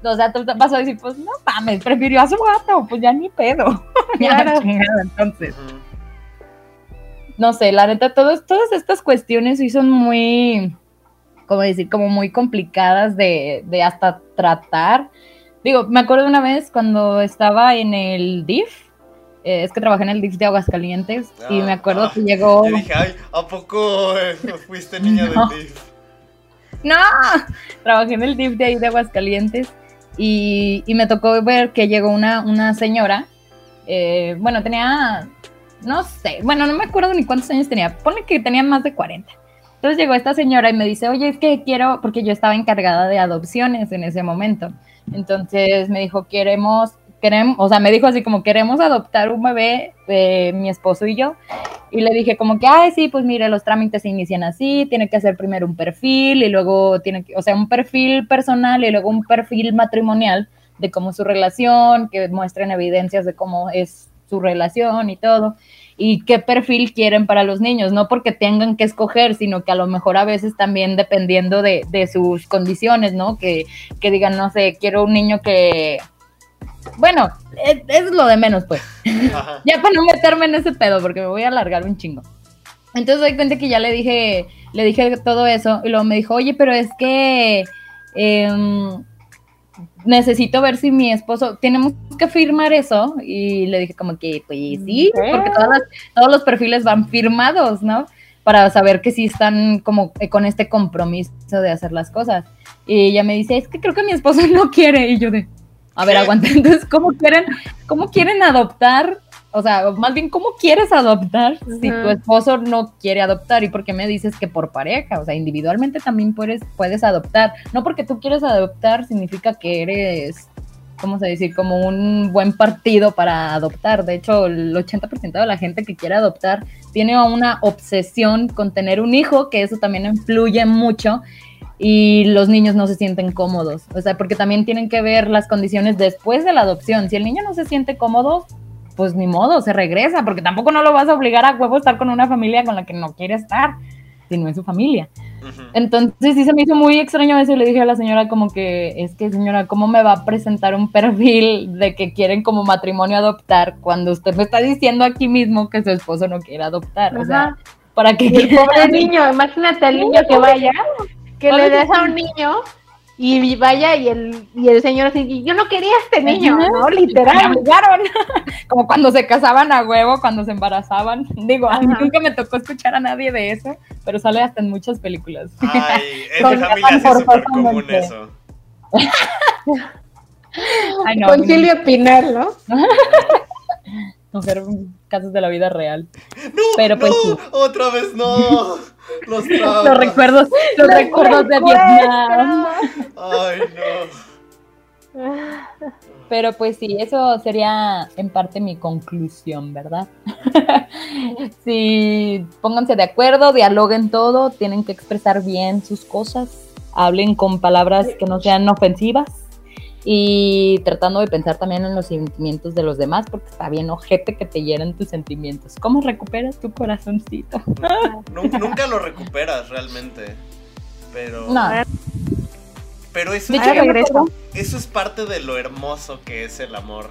o sea, tú vas a decir, pues no mames, prefirió a su gato, pues ya ni pedo. Claro. entonces no sé, la neta, todas estas cuestiones sí son muy, como decir, como muy complicadas de, de hasta tratar. Digo, me acuerdo una vez cuando estaba en el DIF, eh, es que trabajé en el DIF de Aguascalientes y me acuerdo ah, que llegó... Yo dije, ay, ¿a poco eh, fuiste niña del DIF? No, trabajé en el DIF de ahí de Aguascalientes y, y me tocó ver que llegó una, una señora, eh, bueno, tenía no sé, bueno, no me acuerdo ni cuántos años tenía, pone que tenía más de 40. Entonces llegó esta señora y me dice, oye, es que quiero, porque yo estaba encargada de adopciones en ese momento. Entonces me dijo, queremos, queremos, o sea, me dijo así como, queremos adoptar un bebé, eh, mi esposo y yo. Y le dije como que, ay, sí, pues mire, los trámites se inician así, tiene que hacer primero un perfil y luego tiene que, o sea, un perfil personal y luego un perfil matrimonial de cómo su relación, que muestren evidencias de cómo es su relación y todo y qué perfil quieren para los niños, no porque tengan que escoger, sino que a lo mejor a veces también dependiendo de, sus condiciones, ¿no? Que, que, digan, no sé, quiero un niño que... Bueno, es, lo de menos, pues. ya para no meterme en ese pedo, porque me voy a alargar un chingo. Entonces doy cuenta que ya le dije, le dije todo eso, y luego me dijo, oye, pero es que... Em, necesito ver si mi esposo, tenemos que firmar eso. Y le dije como que, pues sí, porque todos los perfiles van firmados, ¿no? Para saber que sí están como con este compromiso de hacer las cosas. Y ella me dice, es que creo que mi esposo no quiere. Y yo de, a ver, aguanta. Entonces, ¿cómo quieren, cómo quieren adoptar o sea, más bien, ¿cómo quieres adoptar si tu esposo no quiere adoptar? ¿Y por qué me dices que por pareja? O sea, individualmente también puedes, puedes adoptar. No porque tú quieres adoptar significa que eres, ¿cómo se dice? Como un buen partido para adoptar. De hecho, el 80% de la gente que quiere adoptar tiene una obsesión con tener un hijo, que eso también influye mucho y los niños no se sienten cómodos. O sea, porque también tienen que ver las condiciones después de la adopción. Si el niño no se siente cómodo, pues ni modo, se regresa, porque tampoco no lo vas a obligar a huevo a estar con una familia con la que no quiere estar, si no es su familia. Entonces sí se me hizo muy extraño eso y le dije a la señora como que, es que señora, ¿cómo me va a presentar un perfil de que quieren como matrimonio adoptar cuando usted me está diciendo aquí mismo que su esposo no quiere adoptar? O sea, para que... El pobre niño, imagínate el niño que vaya, que le des a un niño y vaya y el, y el señor así, yo no quería este niño, ¿no? Literal. Como cuando se casaban a huevo, cuando se embarazaban. Digo, a mí nunca me tocó escuchar a nadie de eso, pero sale hasta en muchas películas. Ay, en mi familia es súper común eso. Ay, no, Concilio Pinal, ¿no? Mujer, casos de la vida real. No, pero pues, no, otra vez no. Los, los recuerdos, los recuerdos de Vietnam. Ay, no. Pero pues sí, eso sería en parte mi conclusión, ¿verdad? sí, pónganse de acuerdo, dialoguen todo, tienen que expresar bien sus cosas, hablen con palabras que no sean ofensivas y tratando de pensar también en los sentimientos de los demás, porque está bien ojete que te hieren tus sentimientos. ¿Cómo recuperas tu corazoncito? nunca lo recuperas realmente, pero... No. Pero eso, es, eso es parte de lo hermoso que es el amor.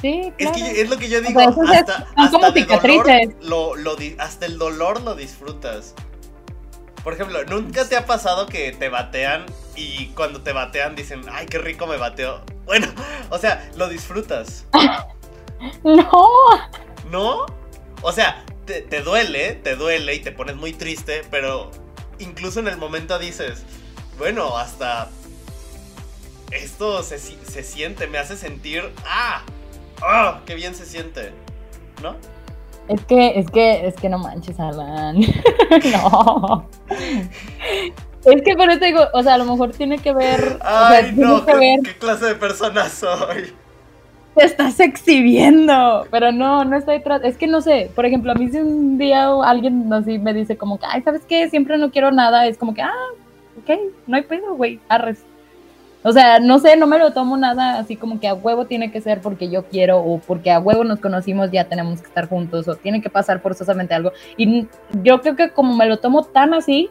Sí, claro. es, que es lo que yo digo, hasta, hasta, dolor, lo, hasta el dolor lo disfrutas. Por ejemplo, ¿nunca te ha pasado que te batean y cuando te batean dicen, ay, qué rico me bateo? Bueno, o sea, lo disfrutas. no. ¿No? O sea, te, duele, te duele y te pones muy triste, pero incluso en el momento dices, bueno, hasta esto se, se siente, me hace sentir, ah, ah, qué bien se siente, ¿no? Es que, es que, es que no manches, Alan. no. Es que por eso digo, o sea, a lo mejor tiene que ver. Ay, no, ¿qué, clase de persona soy? Te estás exhibiendo. Pero no, no estoy Es que no sé, por ejemplo, a mí si un día alguien así me dice como que, ay, ¿sabes qué? Siempre no quiero nada, es como que, ah, ok, no hay pedo, güey, arres. O sea, no sé, no me lo tomo nada así como que a huevo tiene que ser porque yo quiero o porque a huevo nos conocimos ya tenemos que estar juntos o tiene que pasar forzosamente algo. Y yo creo que como me lo tomo tan así,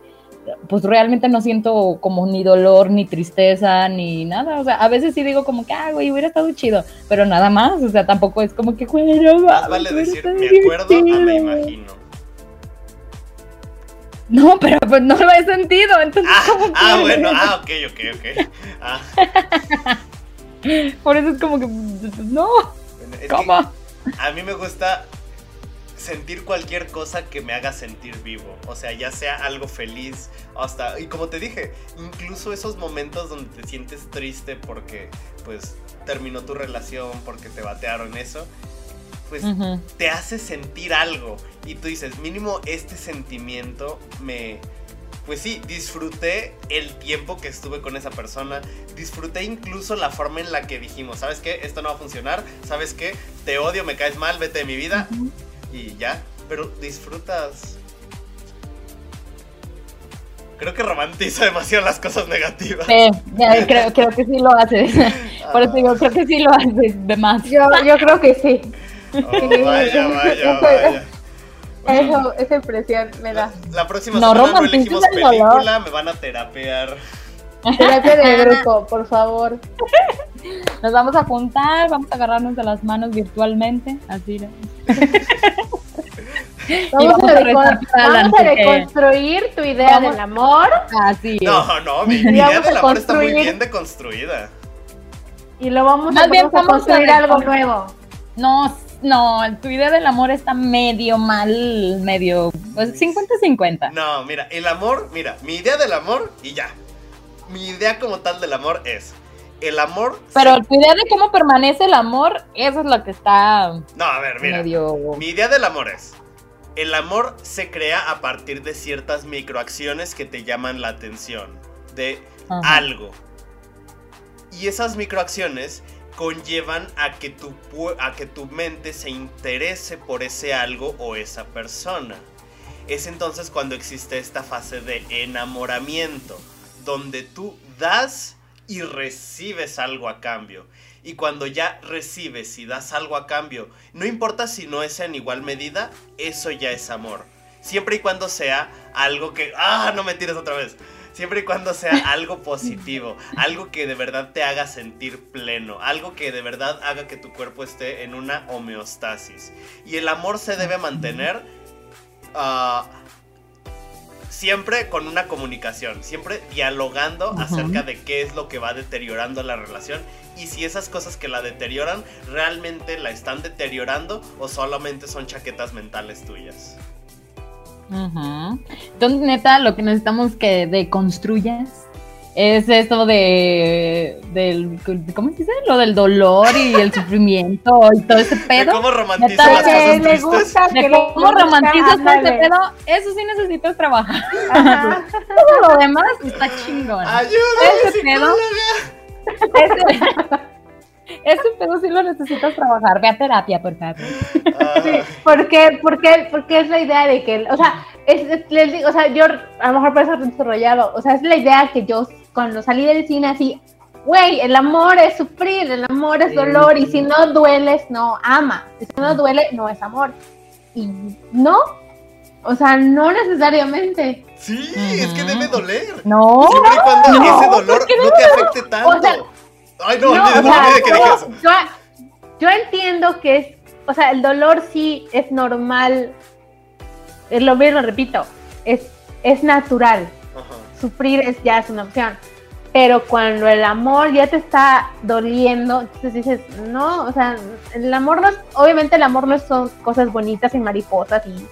pues realmente no siento como ni dolor, ni tristeza, ni nada. O sea, a veces sí digo como que, ah, güey, hubiera estado chido, pero nada más. O sea, tampoco es como que, güey, no vale decir, me acuerdo, no me imagino. No, pero pues no lo he sentido, entonces ah, ¿cómo Ah, bueno, ah, ok, ok, ok. Ah. Por eso es como que no. ¿Cómo? A mí me gusta sentir cualquier cosa que me haga sentir vivo. O sea, ya sea algo feliz, hasta. Y como te dije, incluso esos momentos donde te sientes triste porque, pues, terminó tu relación, porque te batearon eso. Pues Ujú. te hace sentir algo. Y tú dices, mínimo este sentimiento me... Pues sí, disfruté el tiempo que estuve con esa persona. Disfruté incluso la forma en la que dijimos, ¿sabes qué? Esto no va a funcionar. ¿Sabes qué? Te odio, me caes mal, vete de mi vida. Y ya. Pero disfrutas. Creo que romantiza demasiado las cosas negativas. Sí, ya, creo, creo que sí lo haces. Por eso digo, creo que sí lo haces de más. Yo, yo creo que sí. Oh, vaya, vaya, vaya. Eso, esa impresión me da. La próxima No semana no elegimos película, me van a terapear. Terapia de grupo, por favor. Nos vamos a juntar, vamos a agarrarnos de las manos virtualmente. Así. ¿no? Vamos, vamos a, recon- vamos a reconstruir tu idea Vamos- del amor Así. es. No, no, mi, idea del amor está muy bien deconstruida. y lo vamos Más a, bien vamos a vamos a construir algo nuevo. No, no, tu idea del amor está medio mal, medio. Pues 50-50. No, mira, el amor, mira, mi idea del amor y ya. Mi idea como tal del amor es. El amor. Pero se- tu idea de cómo permanece el amor, eso es lo que está No, a ver, mira. medio. Mi idea del amor es. El amor se crea a partir de ciertas microacciones que te llaman la atención. De Ajá. algo. Y esas microacciones conllevan a que, tu, a que tu mente se interese por ese algo o esa persona. Es entonces cuando existe esta fase de enamoramiento, donde tú das y recibes algo a cambio. Y cuando ya recibes y das algo a cambio, no importa si no es en igual medida, eso ya es amor. Siempre y cuando sea algo que... ¡Ah! No me tires otra vez. Siempre y cuando sea algo positivo, algo que de verdad te haga sentir pleno, algo que de verdad haga que tu cuerpo esté en una homeostasis. Y el amor se debe mantener ah, siempre con una comunicación, siempre dialogando acerca de qué es lo que va deteriorando la relación y si esas cosas que la deterioran realmente la están deteriorando o solamente son chaquetas mentales tuyas. Ujú. Entonces, neta, lo que necesitamos que deconstruyas es esto de, del, ¿cómo se dice? Lo del dolor y el sufrimiento y todo ese ¿De pedo. cómo romantiza Neta, las cosas le tristes? gusta, De cómo romantizas todo ese pedo, eso sí necesitas trabajar. Todo lo demás está chingón. ¡Ayúdame, Ese pedo. psicóloga! Ese, ese pedo sí lo necesitas trabajar. Ve a terapia, por favor. Ah, ¿Por qué? ¿Por qué? Porque es la idea de que, o sea, es, es- les digo, o sea, yo a lo mejor por eso he desarrollado, o sea, es la idea que yo cuando salí del cine así, güey, el amor es sufrir, el amor es Sí. dolor, y si no dueles, no ama, y si no duele, no es amor. Y no, o sea, no necesariamente. sí, es que debe doler. No, Siempre y cuando no, ese dolor ¿por qué no te afecte tanto. O sea, Ay, no, No, sea, que yo, yo- yo entiendo que es, o sea, el dolor sí es normal, es lo mismo, repito, es, es natural. Ajá. sufrir es ya es una opción. Pero cuando el amor ya te está doliendo, entonces dices, no, o sea, el amor no es, obviamente el amor no son cosas bonitas y mariposas y,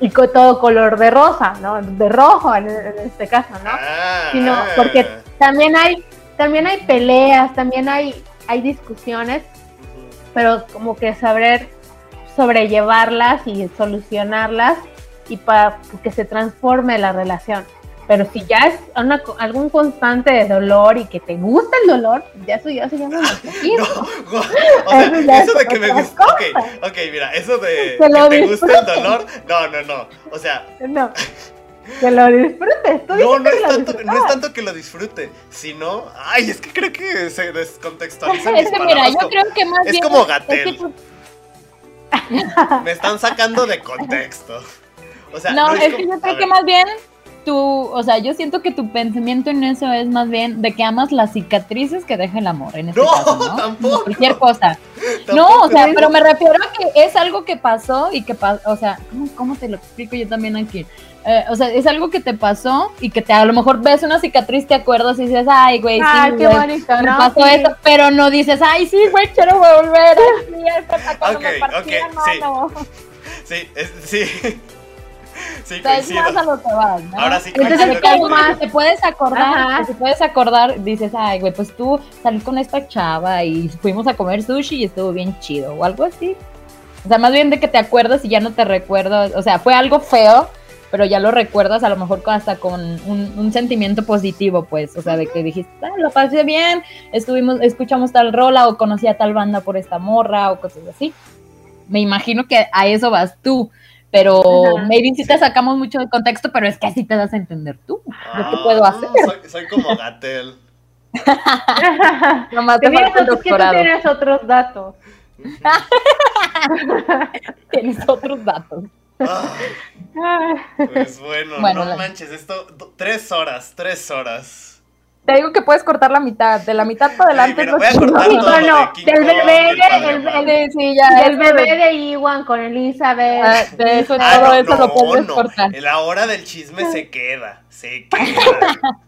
y todo color de rosa, ¿no? De rojo en, en este caso, ¿no? Ah, Sino porque también hay, también hay peleas, también hay, hay discusiones, pero como que saber sobrellevarlas y solucionarlas y para que se transforme la relación. Pero si ya es una algún constante de dolor y que te gusta el dolor, ya eso ya se llama No, masoquismo. go- o sea, Eso ya eso es de que me gusta. Ok, cosa. ok, mira, eso de Que te gusta el dolor. No, no, no. O sea, No, que lo disfrutes. Tú no, no es, tanto, no es tanto que lo disfrute, sino. Ay, es que creo que se descontextualizan es que mira, yo creo que más es bien. como es que Gatel. tú- Me están sacando de contexto. O sea, No, es como- que yo creo que más bien tu, o sea, yo siento que tu pensamiento en eso es más bien de que amas las cicatrices que deja el amor, en este No, caso, ¿no? tampoco. Cualquier cosa. No, o sea, pero me refiero a que es algo que pasó y que pasó, o sea, ¿cómo, cómo te lo explico yo también aquí? Eh, o sea, es algo que te pasó y que te a lo mejor ves una cicatriz, te acuerdas y dices, ay, güey, Ay, sí, qué güey, bonito, me ¿no? pasó Sí. esto, pero no dices, ay, sí, güey, quiero volver así, hasta cuando Ok, me partí la ok, sí. mano. Sí, es- sí. Sí, O sea, es coincido. más a lo que vas, ¿no? Ahora sí Entonces, contigo. más te puedes acordar, te puedes acordar, dices, ay, güey, pues tú salí con esta chava y fuimos a comer sushi y estuvo bien chido, o algo así. O sea, más bien de que te acuerdas y ya no te recuerdas. O sea, fue algo feo, pero ya lo recuerdas a lo mejor hasta con un, un sentimiento positivo, pues. O sea, de que dijiste, ah, lo pasé bien, estuvimos, escuchamos tal rola o conocí a tal banda por esta morra o cosas así. Me imagino que a eso vas tú. Pero Ajá. maybe sí te sacamos mucho de contexto, pero es que así te das a entender tú. Ah, puedo hacer. Soy, soy como Gatel. Nomás te Te falta que tú doctorado. tienes otros datos. Tienes otros datos. Ah, pues bueno, Bueno, no la- manches, esto, tres horas, tres horas. Te digo que puedes cortar la mitad, de la mitad para adelante. mira, es voy a lo todo lo de no, King del bebé, el padre el-. Sí, sí, ya. De- bebé de Iwan con Elizabeth. Ah, de eso, Ah, todo no, eso lo no, puedes no. cortar. La hora del chisme se queda, se queda.